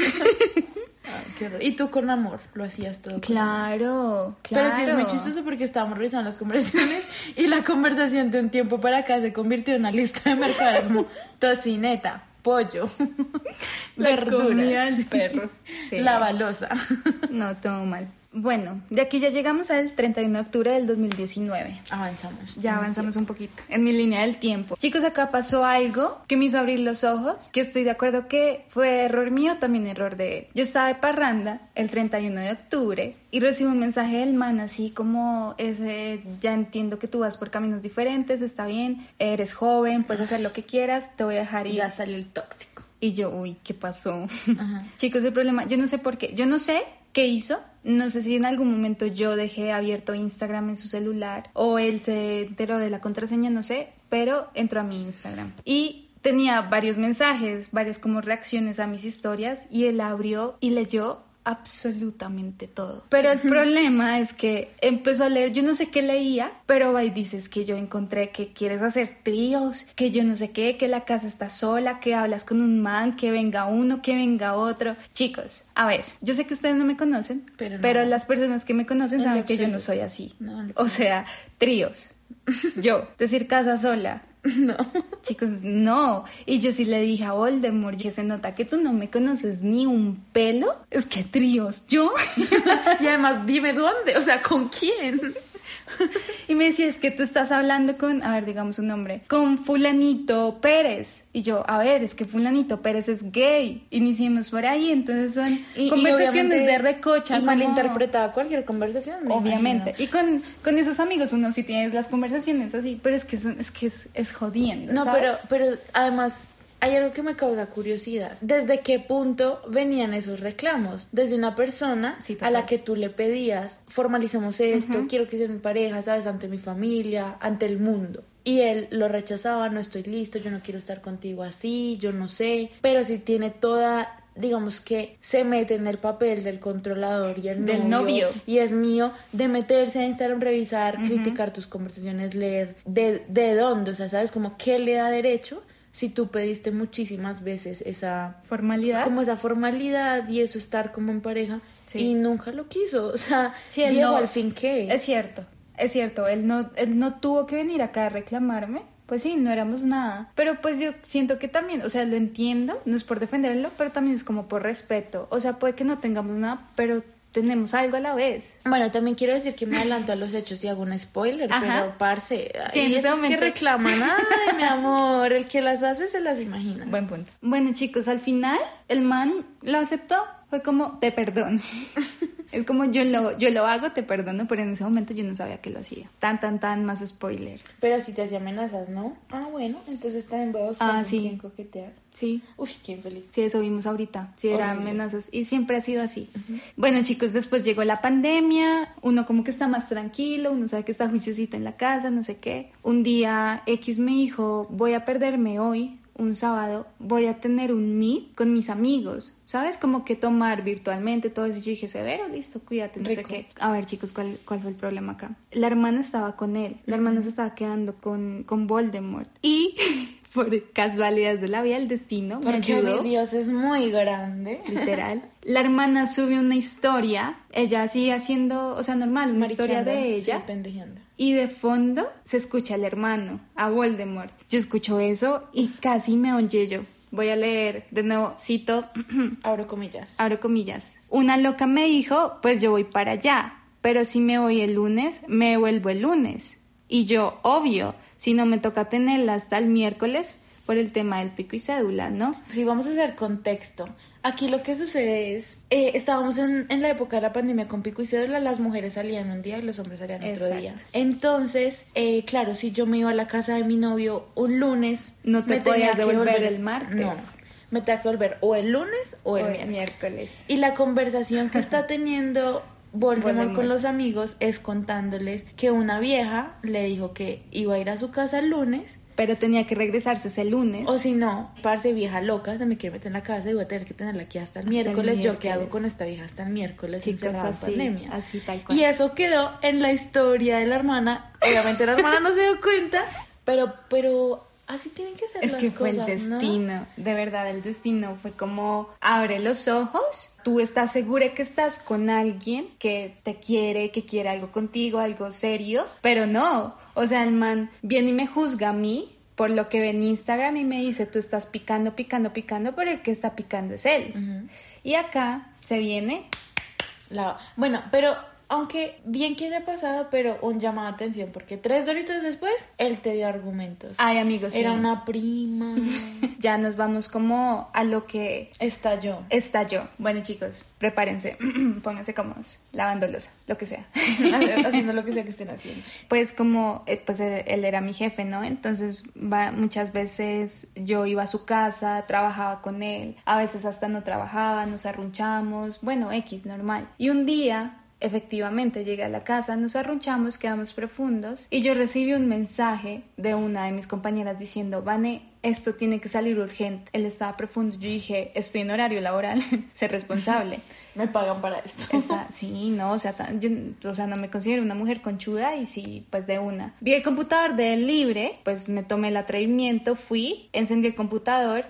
Y tú con amor lo hacías todo. Claro, claro. Pero sí es muy chistoso porque estábamos revisando las conversaciones y la conversación de un tiempo para acá se convirtió en una lista de mercado como tocineta, pollo, verduras, perro, la balosa. No, todo mal. Bueno, de aquí ya llegamos al 31 de octubre del 2019. Avanzamos. Ya avanzamos un poquito en mi línea del tiempo. Chicos, acá pasó algo que me hizo abrir los ojos, que estoy de acuerdo que fue error mío, también error de él. Yo estaba de parranda el 31 de octubre y recibo un mensaje del man así como ese, ya entiendo que tú vas por caminos diferentes, está bien, eres joven, puedes hacer lo que quieras, te voy a dejar y Ya salió el tóxico. Y yo, uy, ¿qué pasó? Chicos, el problema, yo no sé por qué, yo no sé qué hizo, no sé si en algún momento yo dejé abierto Instagram en su celular o él se enteró de la contraseña, no sé, pero entró a mi Instagram. Y tenía varios mensajes, varias como reacciones a mis historias y él abrió y leyó absolutamente todo. Pero el problema es que empezó a leer, yo no sé qué leía, pero va y dices que yo encontré que quieres hacer tríos, que yo no sé qué, que la casa está sola, que hablas con un man, que venga uno, que venga otro. Chicos, a ver, yo sé que ustedes no me conocen, Pero las personas que me conocen En saben que yo no soy así. No, o sea, tríos. Yo, decir casa sola. No. Chicos, no. Y yo sí le dije a Voldemort, que se nota que tú no me conoces ni un pelo. Es que tríos, yo. Y además, dime dónde, o sea, ¿con quién? Y me decía, es que tú estás hablando con, a ver, digamos un nombre, con fulanito Pérez. Y yo, a ver, es que fulanito Pérez es gay. Iniciemos por ahí, entonces son Y- conversaciones de recocha. Y como- malinterpretada cualquier conversación. me Obviamente. imagino. Y con, con esos amigos uno sí tienes las conversaciones así, pero es que, son, es, que es, es jodiendo. No, ¿sabes? pero, pero además hay algo que me causa curiosidad. ¿Desde qué punto venían esos reclamos? Desde una persona Sí, a la que tú le pedías, formalicemos esto, quiero que seas mi pareja, ¿sabes? Ante mi familia, ante el mundo. Y él lo rechazaba, no estoy listo, yo no quiero estar contigo así, yo no sé. Pero si tiene toda digamos que se mete en el papel del controlador y el Del novio. y es mío de meterse a Instagram, revisar, criticar tus conversaciones, leer de, de dónde, o sea, ¿sabes? Como qué le da derecho si tú pediste muchísimas veces esa Formalidad. como esa formalidad y eso estar como en pareja Sí. y nunca lo quiso, o sea, Sí, él Diego no- al fin qué? Es cierto, es cierto, él no, él no tuvo que venir acá a reclamarme. Pues sí, no éramos nada. Pero pues yo siento que también, o sea, lo entiendo, no es por defenderlo, pero también es como por respeto. O sea, puede que no tengamos nada, pero tenemos algo a la vez. Bueno, también quiero decir que me adelanto a los hechos y hago un spoiler, Ajá. pero parce, Sí, que reclaman, ay, mi amor, el que las hace se las imagina. Buen punto. Bueno, chicos, al final el man lo aceptó. Fue como, te perdono. es como yo lo, yo lo hago, te perdono, pero en ese momento yo no sabía que lo hacía. Tan, tan, tan, más spoiler. Pero si te hacía amenazas, ¿no? Ah, bueno, entonces también voy a buscar Ah, sí. quién coquetear. Sí, Uf, qué infeliz. Sí, eso vimos ahorita. Sí, eran Horrible. amenazas. Y siempre ha sido así. Bueno, chicos, después llegó la pandemia. Uno como que está más tranquilo. Uno sabe que está juiciosito en la casa, no sé qué. Un día X me dijo, voy a perderme hoy, un sábado. Voy a tener un meet con mis amigos. ¿Sabes? Como que tomar virtualmente todo eso. Yo dije, severo, listo, cuídate, no sé qué. A ver, chicos, ¿cuál, ¿cuál fue el problema acá? La hermana estaba con él. La hermana se estaba quedando con, con Voldemort. Y... Por casualidades de la vida, el destino me Porque ayudó mi Dios es muy grande. literal. La hermana sube una historia, ella sigue haciendo, o sea, normal, una historia de ella. Sí, pendejeando. Y de fondo se escucha al hermano, a Voldemort. Yo escucho eso y casi me yo. Voy a leer de nuevo, cito, Abro comillas. abro comillas. Una loca me dijo, pues yo voy para allá, pero si me voy el lunes, me vuelvo el lunes. Y yo, obvio, si no me toca tenerla hasta el miércoles por el tema del pico y cédula, ¿no? Sí, vamos a hacer contexto. Aquí lo que sucede es, eh, estábamos en, en la época de la pandemia con pico y cédula, las mujeres salían un día y los hombres salían otro día. Entonces, eh, claro, si yo me iba a la casa de mi novio un lunes, No te me tenía podías que devolver el martes. No, me tenía que volver o el lunes o el O miércoles. miércoles. Y la conversación que está teniendo Voldemort. con los amigos es contándoles que una vieja le dijo que iba a ir a su casa el lunes pero tenía que regresarse ese lunes. o si no, parce vieja loca, se me quiere meter en la casa y voy a tener que tenerla aquí hasta el Hasta el miércoles. ¿Yo qué hago con esta vieja hasta el miércoles? Chicos, así, pandemia? así tal cual. Y eso quedó en la historia de la hermana. Obviamente la hermana no se dio cuenta, pero, pero así tienen que ser es las que fue el ¿no? destino, de verdad el destino fue como abre los ojos, tú estás segura que estás con alguien que te quiere, que quiere algo contigo, algo serio, pero no, o sea, el man viene y me juzga a mí por lo que ve en Instagram y me dice, tú estás picando, picando, picando, pero el que está picando es él. Y acá se viene La- Bueno, pero aunque bien que haya pasado, pero un llamado de atención, porque tres doritos después, él te dio argumentos. Ay, amigos, sí. Era una prima. ya nos vamos como a lo que Estalló. estalló. Bueno, chicos, prepárense, pónganse cómodos, lavando losa, lo que sea. Haciendo lo que sea que estén haciendo. Pues como, eh, pues él, él era mi jefe, ¿no? Entonces va, muchas veces yo iba a su casa, trabajaba con él, a veces hasta no trabajaba, nos arrunchamos, bueno, X, normal. Y un día... Efectivamente, llegué a la casa, nos arrunchamos, quedamos profundos y yo recibí un mensaje de una de mis compañeras diciendo, Vane, esto tiene que salir urgente. Él estaba profundo. Yo dije, estoy en horario laboral, ser responsable. Me pagan para esto. Esa- sí, no, o sea, yo, o sea, no me considero una mujer conchuda y sí, pues de una. Vi el computador de él libre, pues me tomé el atrevimiento, fui, encendí el computador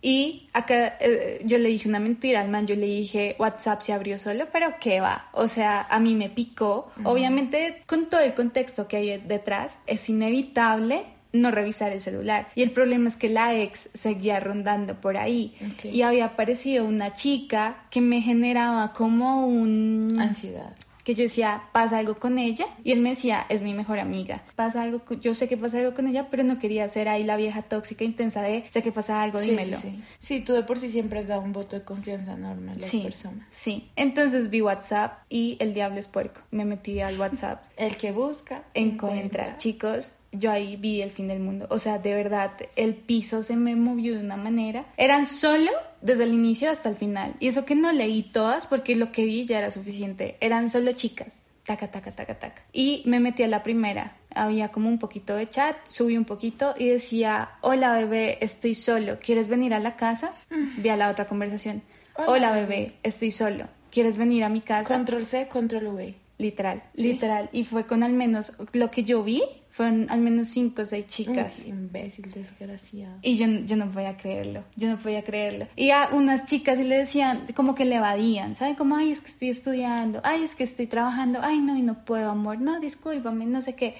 y acá eh, yo le dije una mentira al man, yo le dije WhatsApp se abrió solo, pero qué va, o sea, a mí me picó. Obviamente, con todo el contexto que hay detrás, es inevitable no revisar el celular. Y el problema es que la ex seguía rondando por ahí Ok. y había aparecido una chica que me generaba como un Ansiedad. Que yo decía, pasa algo con ella, y él me decía, es mi mejor amiga, pasa algo, yo sé que pasa algo con ella, pero no quería ser ahí la vieja tóxica intensa de, sé que pasa algo, Sí, dímelo. sí, sí. Sí, tú de por sí siempre has dado un voto de confianza enorme a las Sí, personas. sí. Entonces vi WhatsApp y el diablo es puerco. Me metí al WhatsApp, El que busca, encuentra. Chicos, yo ahí vi el fin del mundo. O sea, de verdad, el piso se me movió de una manera. Eran solo desde el inicio hasta el final. Y eso que no leí todas porque lo que vi ya era suficiente. Eran solo chicas. Taca, taca, taca, taca. Y me metí a la primera. Había como un poquito de chat, subí un poquito y decía, hola bebé, estoy solo, ¿quieres venir a la casa? Vi a la otra conversación. Hola, Hola, bebé. bebé, estoy solo, ¿quieres venir a mi casa? Control C, control V. Literal, Sí. literal. Y fue con al menos, lo que yo vi, fueron al menos cinco o seis chicas. Imbécil, desgraciado. Y yo, yo no podía creerlo, yo no podía creerlo. Y a unas chicas y le decían, como que le evadían, ¿saben? Como, ay, es que estoy estudiando, ay, es que estoy trabajando, ay, no, y no puedo, amor, no, discúlpame, no sé qué.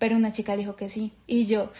Pero una chica dijo que sí. Y yo,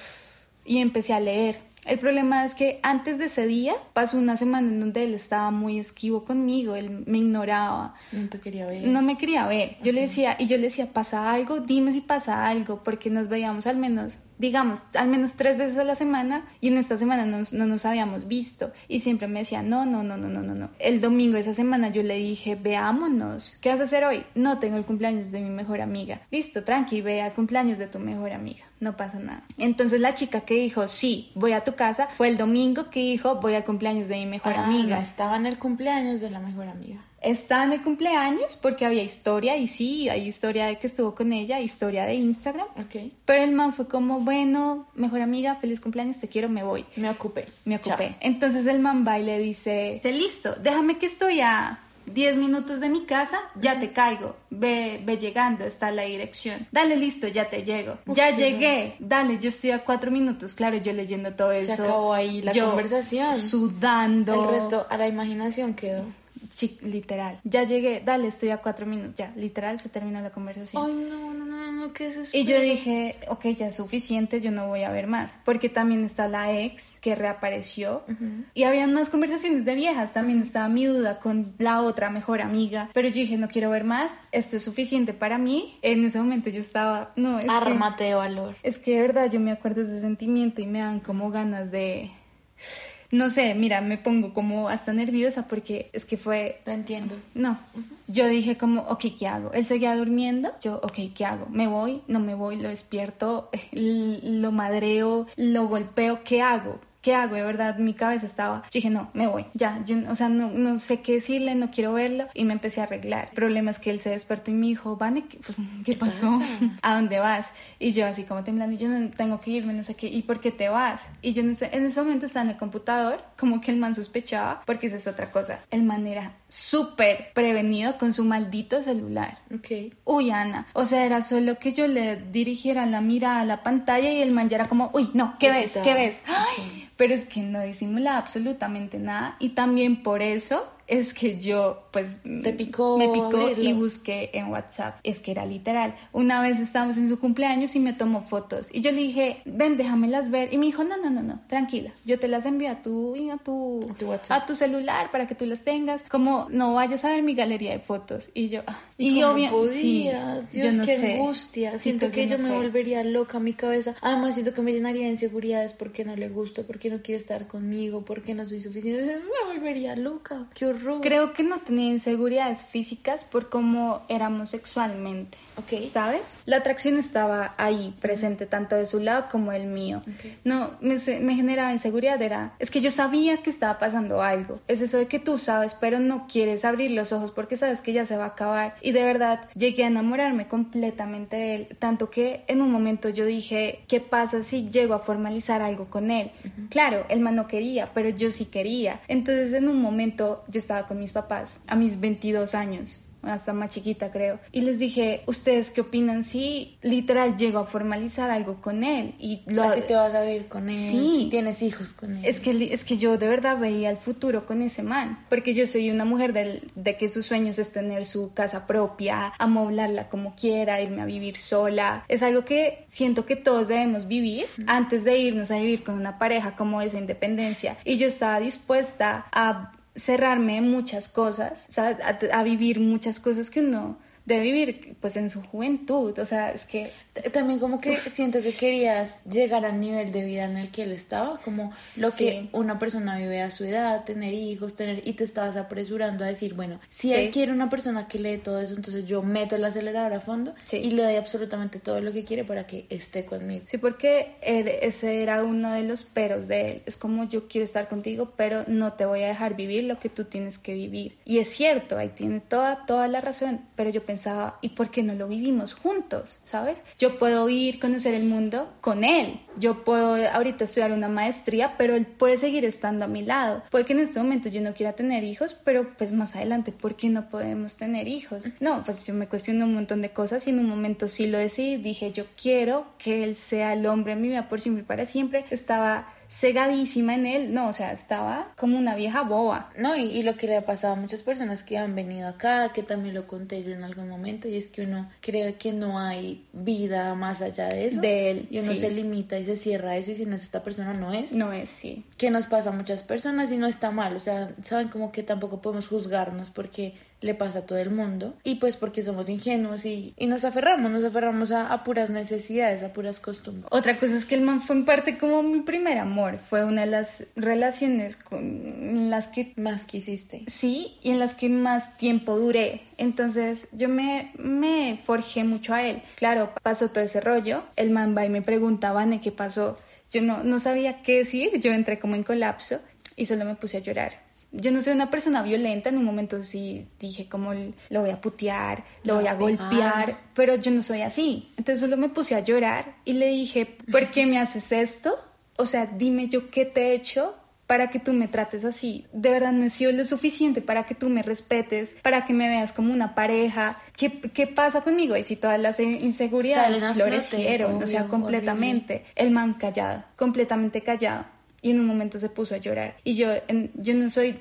y empecé a leer. El problema es que antes de ese día pasó una semana en donde él estaba muy esquivo conmigo, él me ignoraba, No te quería ver. no me quería ver. Yo le decía, y yo le decía, pasa algo, dime si pasa algo, porque nos veíamos al menos, digamos, al menos tres veces a la semana y en esta semana nos- no nos habíamos visto. Y siempre me decía, no, no, no, no, no, no, no. El domingo de esa semana yo le dije, veámonos. ¿Qué vas a hacer hoy? No, tengo el cumpleaños de mi mejor amiga. Listo, tranqui, ve al cumpleaños de tu mejor amiga. No pasa nada. Entonces la chica que dijo, sí, voy a tu casa, fue el domingo que dijo, voy al cumpleaños de mi mejor Ah, amiga. no, estaba en el cumpleaños de la mejor amiga. Estaba en el cumpleaños porque había historia y sí, hay historia de que estuvo con ella, historia de Instagram. Ok. Pero el man fue como, bueno, mejor amiga, feliz cumpleaños, te quiero, me voy. Me ocupé. Me ocupé. Chao. Entonces el man va y le dice, listo, déjame que estoy a 10 minutos de mi casa, ya te caigo, ve, ve llegando, está la dirección. Dale, listo, ya te llego. Uf, ya llegué, dale, yo estoy a 4 minutos. Claro, yo leyendo todo Se eso. acabó ahí la yo conversación. Sudando. El resto a la imaginación quedó. Literal. Ya llegué, dale, estoy a cuatro minutos. Ya, literal, se terminó la conversación. Ay, no, no, no, no, ¿qué es? Y yo dije, ok, ya es suficiente, yo no voy a ver más. Porque también está la ex que reapareció. Y habían más conversaciones de viejas. También estaba mi duda con la otra mejor amiga. Pero yo dije, no quiero ver más. Esto es suficiente para mí. En ese momento yo estaba, no, es que... Ármate de valor. Es que de verdad yo me acuerdo de ese sentimiento y me dan como ganas de... No sé, mira, me pongo como hasta nerviosa porque es que fue Te entiendo. no. Yo dije como, ok, ¿qué hago? Él seguía durmiendo. Yo, ok, ¿qué hago? ¿Me voy? ¿No me voy? ¿Lo despierto? ¿Lo madreo? ¿Lo golpeo? ¿Qué hago? ¿Qué hago? De verdad, mi cabeza estaba... Yo dije, no, me voy. Ya, yo, o sea, no, no sé qué decirle, no quiero verlo. Y me empecé a arreglar. El problema es que él se despertó y me dijo, Vane, ¿qué, pues, ¿qué pasó? pasa? ¿A dónde vas? Y yo así como temblando, yo no tengo que irme, no sé qué. ¿Y por qué te vas? Y yo no sé, en ese momento estaba en el computador, como que el man sospechaba, porque esa es otra cosa. El man era súper prevenido con su maldito celular. Ok. Uy, Ana, o sea, era solo que yo le dirigiera la mirada a la pantalla y el man ya era como, uy, no, ¿qué ves? ¿Qué ves? Ay, pero es que no disimula absolutamente nada y también por eso es que yo, pues, Te picó me picó abrirlo. y busqué en WhatsApp. Es que era literal. Una vez estábamos en su cumpleaños y me tomó fotos y yo le dije, ven, déjamelas ver. Y me dijo, no, no, no, no, tranquila, yo te las envío a tu, a tu, A tu WhatsApp. a tu celular para que tú las tengas. Como no vayas a ver mi galería de fotos. Y yo, ah, Y, obvia- cómo sí, podías? yo Dios, no qué sé. angustia. Siento Chicos, que yo, no me sé. volvería loca mi cabeza. Además, siento que me llenaría de inseguridades porque no le gusto, porque no quiere estar conmigo, porque no soy suficiente. Me volvería loca. Qué horror. Creo que no tenía inseguridades físicas por cómo éramos sexualmente. Ok. ¿Sabes? La atracción estaba ahí, presente, tanto de su lado como el mío. No, me, me generaba inseguridad, era, es que yo sabía que estaba pasando algo. Es eso de que tú sabes, pero no quieres abrir los ojos porque sabes que ya se va a acabar. Y de verdad, llegué a enamorarme completamente de él, tanto que en un momento yo dije, ¿qué pasa si llego a formalizar algo con él? Claro, el man no quería, pero yo sí quería. Entonces en un momento yo estaba con mis papás, a mis 22 años hasta más chiquita creo. Y les dije, ¿ustedes qué opinan si literal llego a formalizar algo con él? Y Lo, si te vas a vivir con él, Sí. si tienes hijos con él. es que, es que yo de verdad veía el futuro con ese man, porque yo soy una mujer del- de que sus sueños es tener su casa propia, amoblarla como quiera, irme a vivir sola. Es algo que siento que todos debemos vivir antes de irnos a vivir con una pareja como esa independencia. Y yo estaba dispuesta a cerrarme en muchas cosas, ¿sabes? A, a vivir muchas cosas que uno debe vivir pues en su juventud. O sea, es que También como que siento que querías llegar al nivel de vida en el que él estaba, como lo Sí. que una persona vive a su edad, tener hijos, tener y te estabas apresurando a decir, bueno, si Sí. él quiere una persona que lee todo eso, entonces yo meto el acelerador a fondo Sí. y le doy absolutamente todo lo que quiere para que esté conmigo. Sí, porque ese era uno de los peros de él. Es como yo quiero estar contigo, pero no te voy a dejar vivir lo que tú tienes que vivir. Y es cierto, ahí tiene toda, toda la razón. Pero yo ¿y por qué no lo vivimos juntos? ¿Sabes? Yo puedo ir, conocer el mundo con él. Yo puedo ahorita estudiar una maestría, pero él puede seguir estando a mi lado. Puede que en este momento yo no quiera tener hijos, pero pues más adelante, ¿por qué no podemos tener hijos? No, pues yo me cuestiono un montón de cosas y en un momento sí lo decidí. Dije, yo quiero que él sea el hombre en mi vida por siempre y para siempre. Estaba cegadísima en él. No, o sea, estaba como una vieja boba. No, y, y lo que le ha pasado a muchas personas que han venido acá, que también lo conté yo en algún momento, y es que uno cree que no hay vida más allá de eso. De él, Y uno sí. se limita y se cierra a eso, y si no es esta persona, no es. No es, sí. que nos pasa a muchas personas y no está mal, o sea, saben como que tampoco podemos juzgarnos porque le pasa a todo el mundo y pues porque somos ingenuos y, y nos aferramos, nos aferramos a, a puras necesidades, a puras costumbres. Otra cosa es que el man fue en parte como mi primer amor. Fue una de las relaciones con en las que Más que hiciste. Sí, y en las que más tiempo duré. Entonces yo me, me forjé mucho a él. Claro, pasó todo ese rollo. El man va y me pregunta, Vane, ¿qué pasó? Yo no, no sabía qué decir. Yo entré como en colapso y solo me puse a llorar. Yo no soy una persona violenta, en un momento sí dije como lo voy a putear, lo voy a golpear, pero yo no soy así. Entonces solo me puse a llorar y le dije, ¿por qué me haces esto? O sea, dime yo qué te he hecho para que tú me trates así. De verdad no he sido lo suficiente para que tú me respetes, para que me veas como una pareja. ¿Qué, qué pasa conmigo? Y si todas las inseguridades a flote, florecieron, o sea, obvio, completamente. El man callado, completamente callado. Y en un momento se puso a llorar. Y yo, en- yo no soy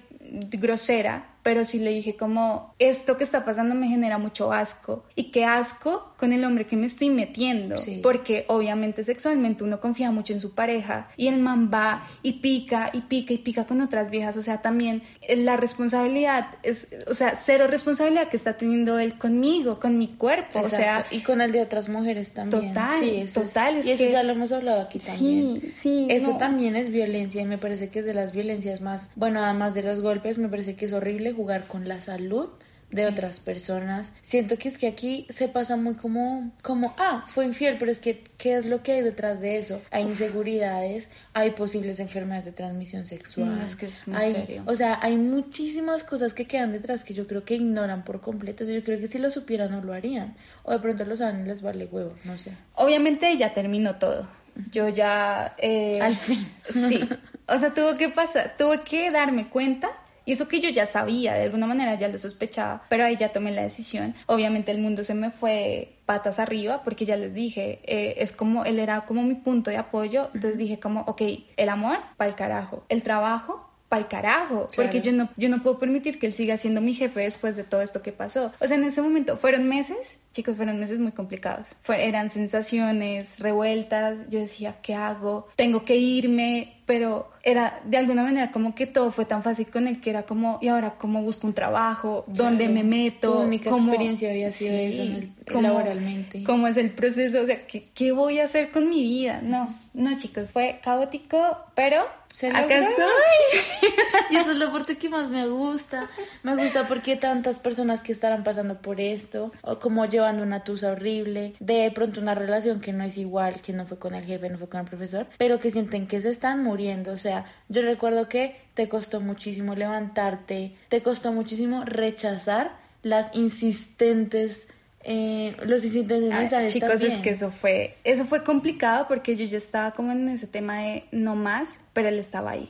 grosera, pero sí le dije como, esto que está pasando me genera mucho asco. Y qué asco con el hombre que me estoy metiendo. Sí. Porque obviamente sexualmente uno confía mucho en su pareja y el man va y pica y pica y pica con otras viejas. O sea, también eh, la responsabilidad es, o sea, cero responsabilidad que está teniendo él conmigo, con mi cuerpo. O sea, Exacto. y con el de otras mujeres también. Total, Sí, eso es- total, es y eso que- ya lo hemos hablado aquí también. sí, sí. Eso no. también es violencia y me parece que es de las violencias más, bueno, además de los golpes, me parece que es horrible jugar con la salud de otras personas. Siento que es que aquí se pasa muy como, como, ah, fue infiel, pero es que, ¿qué es lo que hay detrás de eso? Hay inseguridades, hay posibles enfermedades de transmisión sexual. No, es que es muy hay, serio. O sea, hay muchísimas cosas que quedan detrás que yo creo que ignoran por completo. O sea, yo creo que si lo supieran no lo harían. O de pronto lo saben y les vale huevo, no sé. Obviamente ya terminó todo. Yo ya... eh, Al fin. Sí. O sea, tuvo que pasar, tuve que darme cuenta. Y eso que yo ya sabía, de alguna manera ya lo sospechaba, pero ahí ya tomé la decisión. Obviamente el mundo se me fue patas arriba porque ya les dije, eh, es como, él era como mi punto de apoyo. Entonces dije como, ok, el amor, pa'l carajo. El trabajo, pa'l carajo. Porque yo no, yo no puedo permitir que él siga siendo mi jefe después de todo esto que pasó. O sea, en ese momento fueron meses, chicos, fueron meses muy complicados. Fue- eran sensaciones revueltas. Yo decía, ¿qué hago? Tengo que irme. Pero era de alguna manera como que todo fue tan fácil con él que era como, ¿y ahora cómo busco un trabajo? ¿Dónde Claro. me meto? Tu única ¿Cómo- experiencia había sido en el- ¿cómo- laboralmente. ¿Cómo es el proceso? O sea, ¿qué, qué voy a hacer con mi vida? No, no, chicos, fue caótico, pero Se acá logró. estoy. Y eso es la parte que más me gusta. Me gusta porque tantas personas que estarán pasando por esto, o como llevando una tusa horrible, de pronto una relación que no es igual, que no fue con el jefe, no fue con el profesor, pero que sienten que se están muriendo. O sea, yo recuerdo que te costó muchísimo levantarte, te costó muchísimo rechazar las insistentes eh, los insistentes Ay, chicos, es también. que eso fue, eso fue complicado porque yo ya estaba como en ese tema de no más, pero él estaba ahí.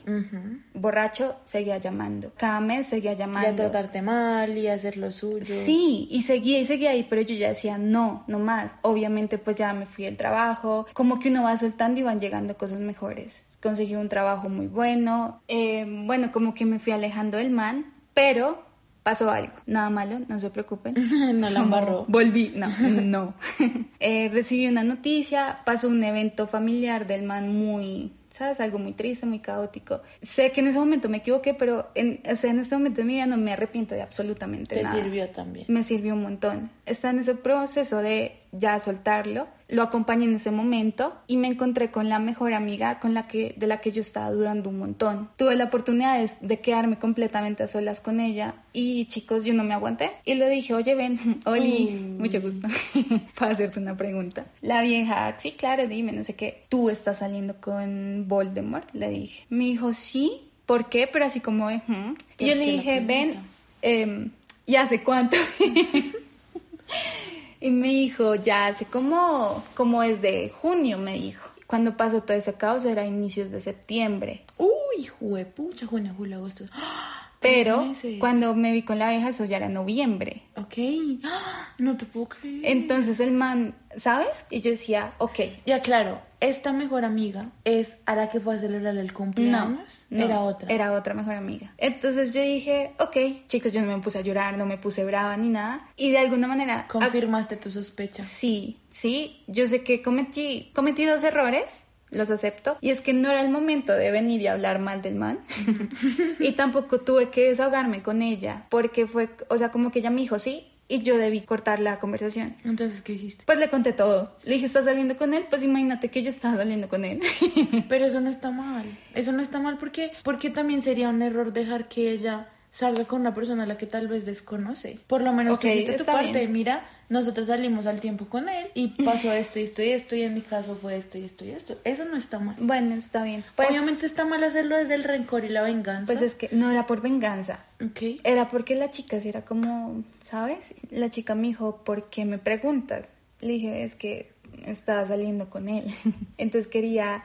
Borracho, seguía llamando. Cada mes seguía Y a llamando. tratarte mal y a hacer lo suyo. Sí, y seguía y seguía ahí, pero yo ya decía no, no más. Obviamente, pues ya me fui del trabajo. Como que uno va soltando y van llegando cosas mejores. Conseguí un trabajo muy bueno. eh, bueno, como que me fui alejando del man, pero pasó algo. Nada malo, no se preocupen. no la embarró. Volví, no, no. Eh, recibí una noticia, pasó un evento familiar del man muy, ¿sabes? Algo muy triste, muy caótico. Sé que en ese momento me equivoqué, pero en, o sea, en este momento de mi vida no me arrepiento de absolutamente Te nada. sirvió también. Me sirvió un montón. Está en ese proceso de ya soltarlo. Lo acompañé en ese momento y me encontré con la mejor amiga con la que, de la que yo estaba dudando un montón. Tuve la oportunidad de, de quedarme completamente a solas con ella y chicos, yo no me aguanté y le dije, oye, ven, Oli, mucho gusto, para hacerte una pregunta. La vieja, sí, claro, dime, no sé qué, tú estás saliendo con Voldemort, le dije. Me dijo, sí, ¿por qué? Pero así como, de, "Ujú". Y yo ¿Por le dije, ven, em, ¿y hace cuánto? y me dijo, ya hace como, como desde junio, me dijo. Cuando pasó todo ese caos era inicios de septiembre. Uy, juepucha, junio, julio, agosto. Pero cuando me vi con la vieja, eso ya era noviembre. Ok. ¡Ah! No te puedo creer. Entonces el man, ¿sabes? Y yo decía, ok, Ya, claro, esta mejor amiga es a la que fue a celebrar el no, cumpleaños. no, Era otra. Era otra mejor amiga. Entonces yo dije, ok, chicos, yo no me puse a llorar, no me puse brava ni nada. Y de alguna manera... Confirmaste tu sospecha. Sí, sí, yo sé que cometí, cometí dos errores, los acepto, y es que no era el momento de venir y hablar mal del man, y tampoco tuve que desahogarme con ella, porque fue, o sea, como que ella me dijo sí, y yo debí cortar la conversación. Entonces, ¿qué hiciste? Pues le conté todo. Le dije, ¿estás saliendo con él? Pues imagínate que yo estaba saliendo con él. Pero eso no está mal. Eso no está mal porque, porque también sería un error dejar que ella salga con una persona a la que tal vez desconoce. Por lo menos Ok, que hiciste tu parte. bien. Mira, nosotros salimos al tiempo con él y pasó esto y esto y esto y en mi caso fue esto y esto y esto. Eso no está mal. bueno, está bien. Pues, Obviamente está mal hacerlo desde el rencor y la venganza. Pues es que no era por venganza. Ok. Era porque la chica sí era como, ¿sabes? La chica me dijo, ¿por qué me preguntas? Le dije, es que estaba saliendo con él. Entonces quería,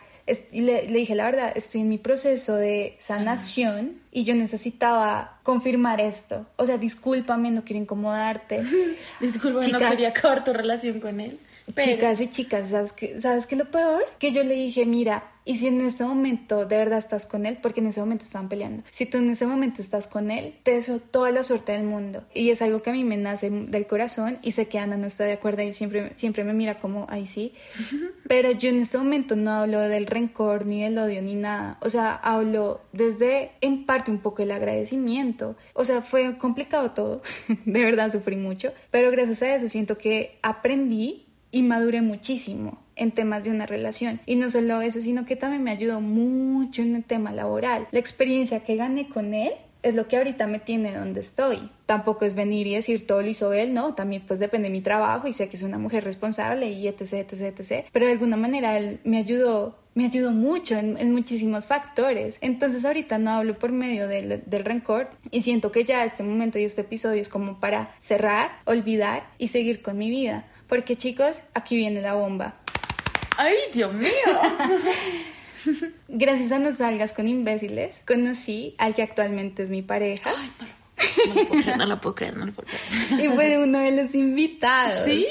y le, le dije, la verdad, estoy en mi proceso de sanación y yo necesitaba confirmar esto. O sea, discúlpame, no quiero incomodarte. Disculpa, no Chicas. quería acabar tu relación con él. Pero- Chicas y chicas, ¿sabes qué? ¿Sabes qué es lo peor? Que yo le dije, mira, y si en este momento de verdad estás con él, porque en ese momento estaban peleando, si tú en ese momento estás con él, te deseo toda la suerte del mundo. Y es algo que a mí me nace del corazón y sé que Ana no está de acuerdo y siempre, siempre me mira como, ahí sí. Pero yo en este momento no hablo del rencor ni del odio ni nada. O sea, hablo desde en parte un poco el agradecimiento. O sea, fue complicado todo. de verdad sufrí mucho. Pero gracias a eso siento que aprendí y maduré muchísimo en temas de una relación. Y no solo eso, sino que también me ayudó mucho en el tema laboral. La experiencia que gané con él es lo que ahorita me tiene donde estoy. Tampoco es venir y decir todo lo hizo él, ¿no? También pues depende de mi trabajo y sé que es una mujer responsable y etc, etc, etc. Pero de alguna manera él me ayudó me ayudó mucho en, en muchísimos factores. Entonces ahorita no hablo por medio del, del rencor y siento que ya este momento y este episodio es como para cerrar, olvidar y seguir con mi vida. Porque chicos, aquí viene la bomba. ¡Ay, Dios mío! Gracias a No Salgas con Imbéciles, conocí al que actualmente es mi pareja No lo puedo creer, no lo puedo creer, no lo puedo creer. y fue uno de los invitados. Sí,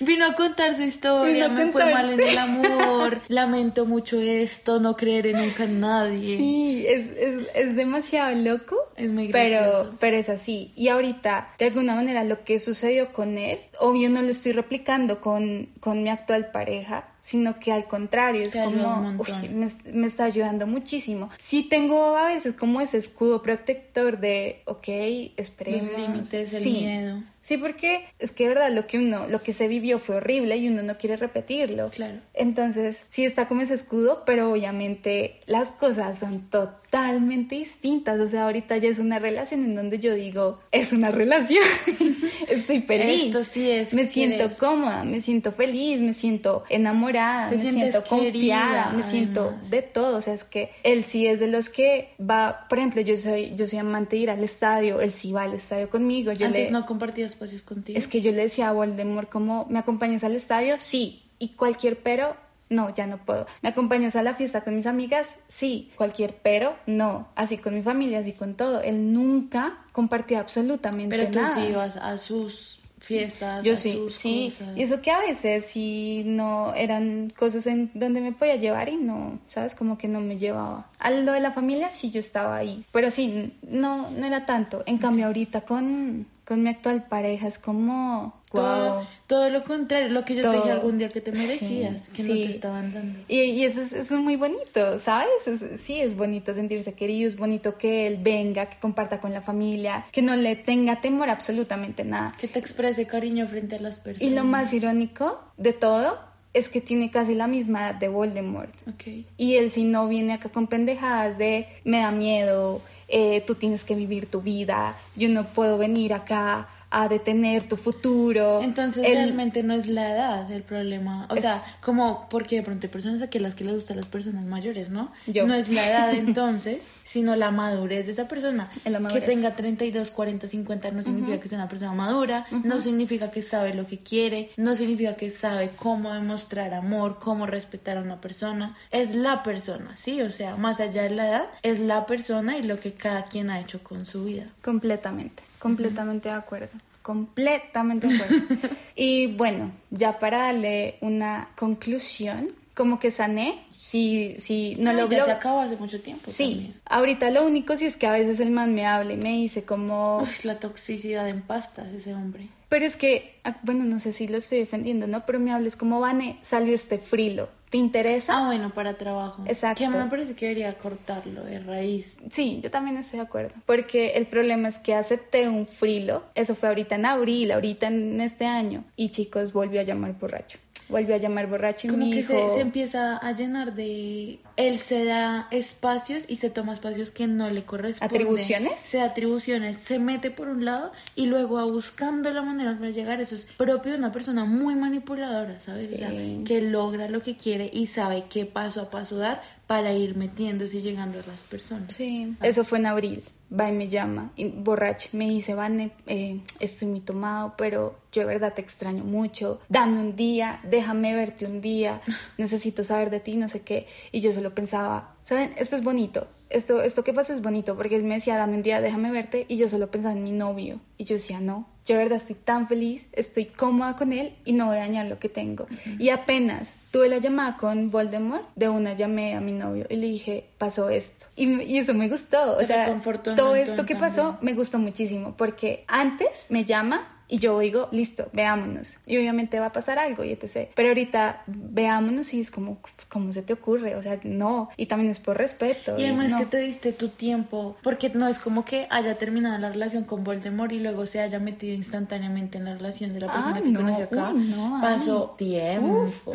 vino a contar su historia, me fue mal en el amor, lamento mucho esto, no creeré nunca en nadie. Sí, es, es, es demasiado loco. Es muy pero, gracioso. pero es así. Y ahorita, de alguna manera, lo que sucedió con él, obvio no lo estoy replicando con, con mi actual pareja, sino que al contrario, es Te como, uy, me, me está ayudando muchísimo. Sí tengo a veces como ese escudo protector de, ok, esperemos. Los límites, el Sí, miedo. Sí, porque es que, verdad, lo que uno, lo que se vivió fue horrible y uno no quiere repetirlo. Claro. Entonces, sí está como ese escudo, pero obviamente las cosas son totalmente distintas. O sea, ahorita ya es una relación en donde yo digo, es una relación. Estoy feliz. Esto sí es Me siento querer. cómoda, me siento feliz, me siento enamorada, Te me siento confiada, querida, me siento de todo. O sea, es que él sí es de los que va, por ejemplo, yo soy, yo soy amante de ir al estadio, él sí va al estadio conmigo. Yo Antes le, no compartía espacios contigo. es que yo le decía a Voldemort, ¿cómo me acompañas al estadio? Sí. Y cualquier pero, no, ya no puedo. ¿Me acompañas a la fiesta con mis amigas? Sí. Cualquier pero, no. Así con mi familia, así con todo. Él nunca compartía absolutamente Pero tú nada. sí ibas a sus fiestas, Yo a sí, sus sí. cosas. Y eso que a veces sí no eran cosas en donde me podía llevar y no, ¿sabes? Como que no me llevaba. A lo de la familia sí yo estaba ahí. Pero sí, no, no era tanto. En cambio ahorita con, con mi actual pareja es como... todo, Wow. todo lo contrario, lo que yo te dije Todo. algún día que te merecías, Sí, que no sí. te estaban dando. Y, y eso, es, eso es muy bonito, ¿sabes? Es- sí, es bonito sentirse querido, es bonito que él venga, que comparta con la familia, que no le tenga temor a absolutamente nada. Que te exprese cariño frente a las personas. Y lo más irónico de todo es que tiene casi la misma edad de Voldemort. Ok. Y él si no viene acá con pendejadas de me da miedo, eh, tú tienes que vivir tu vida, yo no puedo venir acá a detener tu futuro. Entonces realmente no es la edad el problema. O Es- sea, como porque de pronto hay personas a las que les gustan las personas mayores, ¿no? Yo. No es la edad entonces, sino la madurez de esa persona. Que tenga 32, 40, 50 no significa que sea una persona madura, no significa que sabe lo que quiere, no significa que sabe cómo demostrar amor, cómo respetar a una persona. Es la persona, ¿sí? O sea, más allá de la edad, es la persona y lo que cada quien ha hecho con su vida. Completamente, completamente de acuerdo. Completamente de acuerdo. y bueno, ya para darle una conclusión, como que sané, si, si no lo ya veo. se acabó hace mucho tiempo. Sí, también. ahorita lo único sí es que a veces el man me habla y me dice como, Uf, la toxicidad en pastas ese hombre. pero es que, ah, bueno, no sé si lo estoy defendiendo, ¿no? Pero me hables como, Vane, salió este frilo, ¿te interesa? Ah, bueno, para trabajo. Exacto. Que a mí me parece que debería cortarlo de raíz. Sí, yo también estoy de acuerdo. Porque el problema es que acepté un frilo. Eso fue ahorita en abril, ahorita en este año. Y chicos, volvió a llamar borracho. Volvió a llamar borracho y Como mi que se, hijo- se empieza a llenar de... Él se da espacios y se toma espacios que no le corresponden. ¿Atribuciones? Se da atribuciones. Se mete por un lado y luego va buscando la manera para llegar. Eso es propio de una persona muy manipuladora, ¿sabes? O sea, Sí. que logra lo que quiere y sabe qué paso a paso dar para ir metiéndose y llegando a las personas. Sí, eso fue en abril. Va y me llama, y borracho. Me dice, Vane, eh, estoy muy tomado, pero yo de verdad te extraño mucho. Dame un día, déjame verte un día. Necesito saber de ti, no sé qué. Y yo solo pensaba, ¿saben? Esto es bonito. Esto, esto que pasó es bonito porque él me decía, dame un día, déjame verte. Y yo solo pensaba en mi novio. Y yo decía, no, yo de verdad estoy tan feliz, estoy cómoda con él y no voy a dañar lo que tengo. Y apenas tuve la llamada con Voldemort, de una llamé a mi novio y le dije, pasó esto. Y, y eso me gustó. O sea, todo esto que también. pasó me gustó muchísimo porque antes me llama y yo digo, listo, veámonos. Y obviamente va a pasar algo y etc. Pero ahorita veámonos y es como, ¿cómo se te ocurre? O sea, no. Y también es por respeto. Y además no. que te diste tu tiempo, porque no es como que haya terminado la relación con Voldemort y luego se haya metido instantáneamente en la relación de la persona Ah, que no, conoció acá. uy, no, Pasó tiempo.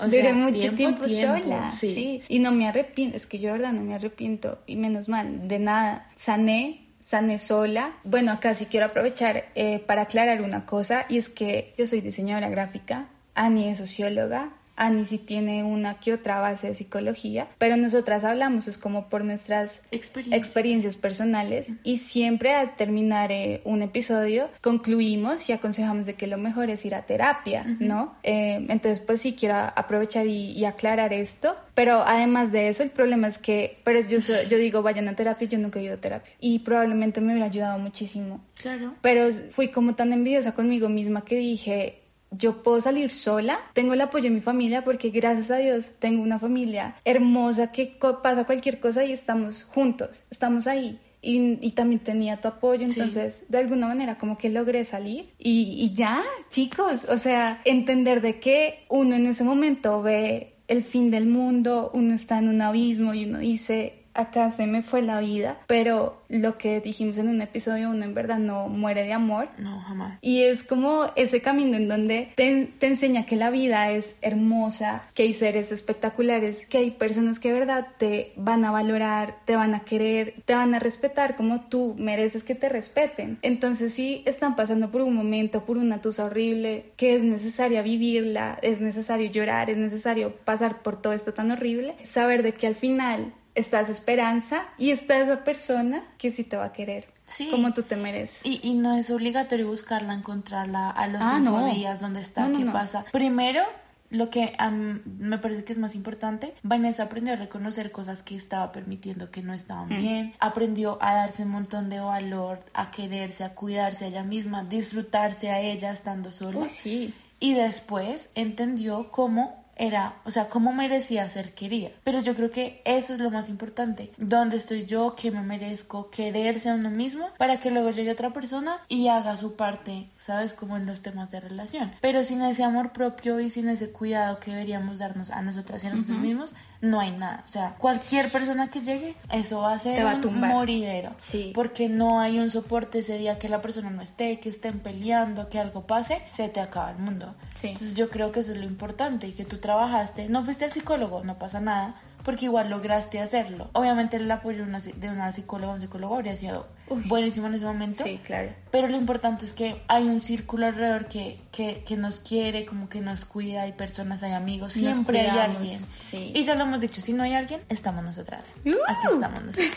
O Duré sea, mucho tiempo, tiempo, tiempo, sola, sí. sí. Y no me arrepiento, es que yo de verdad no me arrepiento, y menos mal, de nada. Sané, sané sola. Bueno, acá sí quiero aprovechar eh, para aclarar una cosa, y es que yo soy diseñadora gráfica, Ani es socióloga, Ani sí tiene una que otra base de psicología, pero nosotras hablamos, es como por nuestras Experiencia. experiencias personales y siempre al terminar eh, un episodio concluimos y aconsejamos de que lo mejor es ir a terapia, ¿no? Eh, entonces pues sí quiero aprovechar y, y aclarar esto, pero además de eso el problema es que, pero yo, yo digo vayan a terapia, yo nunca he ido a terapia y probablemente me hubiera ayudado muchísimo, Claro. pero fui como tan envidiosa conmigo misma que dije, yo puedo salir sola, tengo el apoyo de mi familia porque gracias a Dios tengo una familia hermosa que pasa cualquier cosa y estamos juntos, estamos ahí. Y, y también tenía tu apoyo, Sí. entonces de alguna manera como que logré salir y, y ya, chicos, o sea, entender de que uno en ese momento ve el fin del mundo, uno está en un abismo y uno dice, acá se me fue la vida, pero lo que dijimos en un episodio uno en verdad no muere de amor. No, jamás. Y es como ese camino en donde te, te enseña que la vida es hermosa, que hay seres espectaculares, que hay personas que de verdad te van a valorar, te van a querer, te van a respetar como tú mereces que te respeten. Entonces si están pasando por un momento, por una tusa horrible, que es necesaria vivirla, es necesario llorar, es necesario pasar por todo esto tan horrible, saber de que al final está esa esperanza y está esa persona que sí te va a querer. Sí. Como tú te mereces. Y, y no es obligatorio buscarla, encontrarla a los Ah, cinco no. días donde está, No, qué no. pasa. Primero, lo que am, me parece que es más importante, Vanessa aprendió a reconocer cosas que estaba permitiendo que no estaban Mm. bien, aprendió a darse un montón de valor, a quererse, a cuidarse a ella misma, disfrutarse a ella estando sola. Uy, sí. Y después entendió cómo era, o sea, cómo merecía ser querida. Pero yo creo que eso es lo más importante. ¿Dónde estoy yo? ¿Qué me merezco? Quererse a uno mismo para que luego llegue otra persona y haga su parte, ¿sabes? Como en los temas de relación. Pero sin ese amor propio y sin ese cuidado que deberíamos darnos a nosotras y a nosotros mismos, no hay nada. O sea, cualquier persona que llegue, eso va a ser Te va a un moridero. Sí. Porque no hay un soporte ese día que la persona no esté, que estén peleando, que algo pase, se te acaba el mundo. Sí. Entonces yo creo que eso es lo importante y que tú trabajaste, no fuiste al psicólogo, no pasa nada, porque igual lograste hacerlo. Obviamente el apoyo de una, de una psicóloga o un psicólogo habría sido Uy. buenísimo en ese momento. Sí, claro. Pero lo importante es que hay un círculo alrededor que, que, que nos quiere, como que nos cuida, hay personas, hay amigos, siempre hay alguien. sí. Y ya lo hemos dicho, si no hay alguien, estamos nosotras. Uh. Aquí estamos nosotras.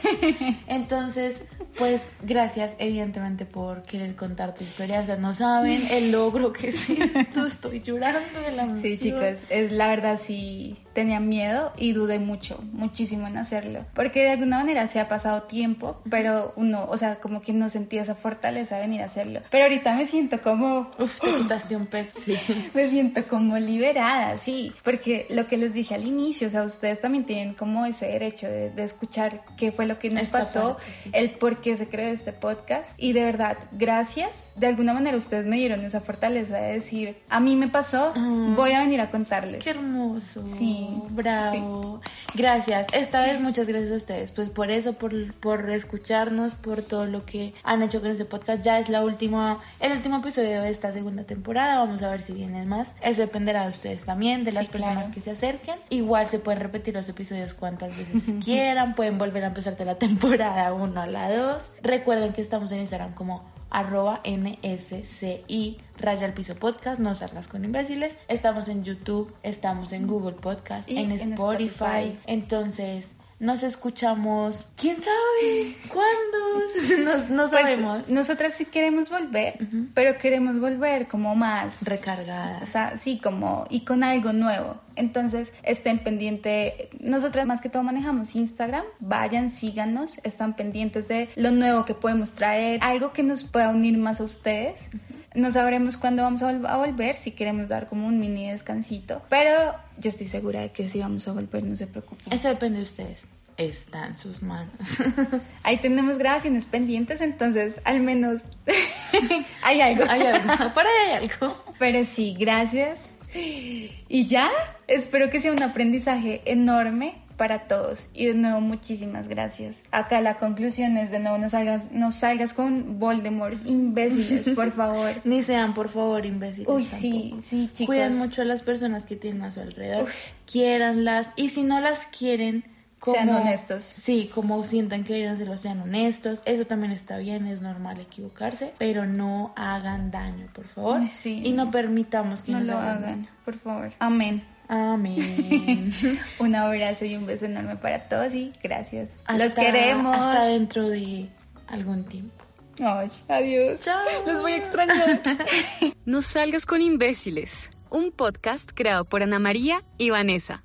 Entonces, pues gracias evidentemente por querer contar tu historia. O sea, no saben el logro que es esto. Estoy llorando de la emoción. Sí, chicos, es la verdad sí tenía miedo y dudé mucho, muchísimo en hacerlo, porque de alguna manera se ha pasado tiempo, pero uno, o sea, como que no sentía esa fortaleza de venir a hacerlo. Pero ahorita me siento como Uf, te quitaste un peso. Sí. me siento como liberada, sí, porque lo que les dije al inicio, o sea, ustedes también tienen como ese derecho de, de escuchar qué fue lo que nos Esta pasó, parte, sí. el por qué se creó este podcast y de verdad, gracias. De alguna manera ustedes me dieron esa fortaleza de decir, a mí me pasó, voy a venir a contarles. Mm. Qué hermoso. Sí, Bravo. Gracias. Esta vez muchas gracias a ustedes. Pues por eso, por, por escucharnos, por todo lo que han hecho con este podcast. Ya es la última, el último episodio de esta segunda temporada. Vamos a ver si vienen más. Eso dependerá de ustedes también, de las Sí, personas claro. que se acerquen. Igual se pueden repetir los episodios cuantas veces quieran. Pueden volver a empezar de la temporada 1 a la 2. Recuerden que estamos en Instagram como arroba nsci raya al piso podcast, no salgas con imbéciles. Estamos en YouTube, estamos en Google Podcast, Y en. Spotify. Entonces, nos escuchamos, ¿quién sabe? ¿Cuándo? no, Pues, sabemos. nosotras sí queremos volver, pero queremos volver como más Recargadas. O sea, sí, como y con algo nuevo. Entonces, estén pendientes. Nosotras más que todo manejamos Instagram. Vayan, síganos, están pendientes de lo nuevo que podemos traer, algo que nos pueda unir más a ustedes. No sabremos cuándo vamos a, vol- a volver, si queremos dar como un mini descansito, pero yo estoy segura de que sí vamos a volver, no se preocupen. Eso depende de ustedes. Está en sus manos. Ahí tenemos grabaciones pendientes, entonces al menos hay algo. hay algo, por ahí hay algo. Pero sí, gracias. Y ya, espero que sea un aprendizaje enorme para todos. Y de nuevo, muchísimas gracias. Acá la conclusión es, de nuevo, no salgas, no salgas con Voldemort, imbéciles, por favor. Ni sean, por favor, imbéciles. Uy, tampoco. sí, sí, chicos. Cuiden mucho a las personas que tienen a su alrededor. Quiéranlas. Y si no las quieren, como, Sean honestos. Sí, como sientan que deberían serlo, sean honestos. Eso también está bien, es normal equivocarse. Pero no hagan daño, por favor. Ay, sí. Y no permitamos que No nos lo hagan hagan, por favor. Amén. Amén. Un abrazo y un beso enorme para todos y gracias. Los Hasta- queremos. Hasta dentro de algún tiempo. Ay, adiós. Chao. Los voy a extrañar. No salgas con imbéciles. Un podcast creado por Ana María y Vanessa.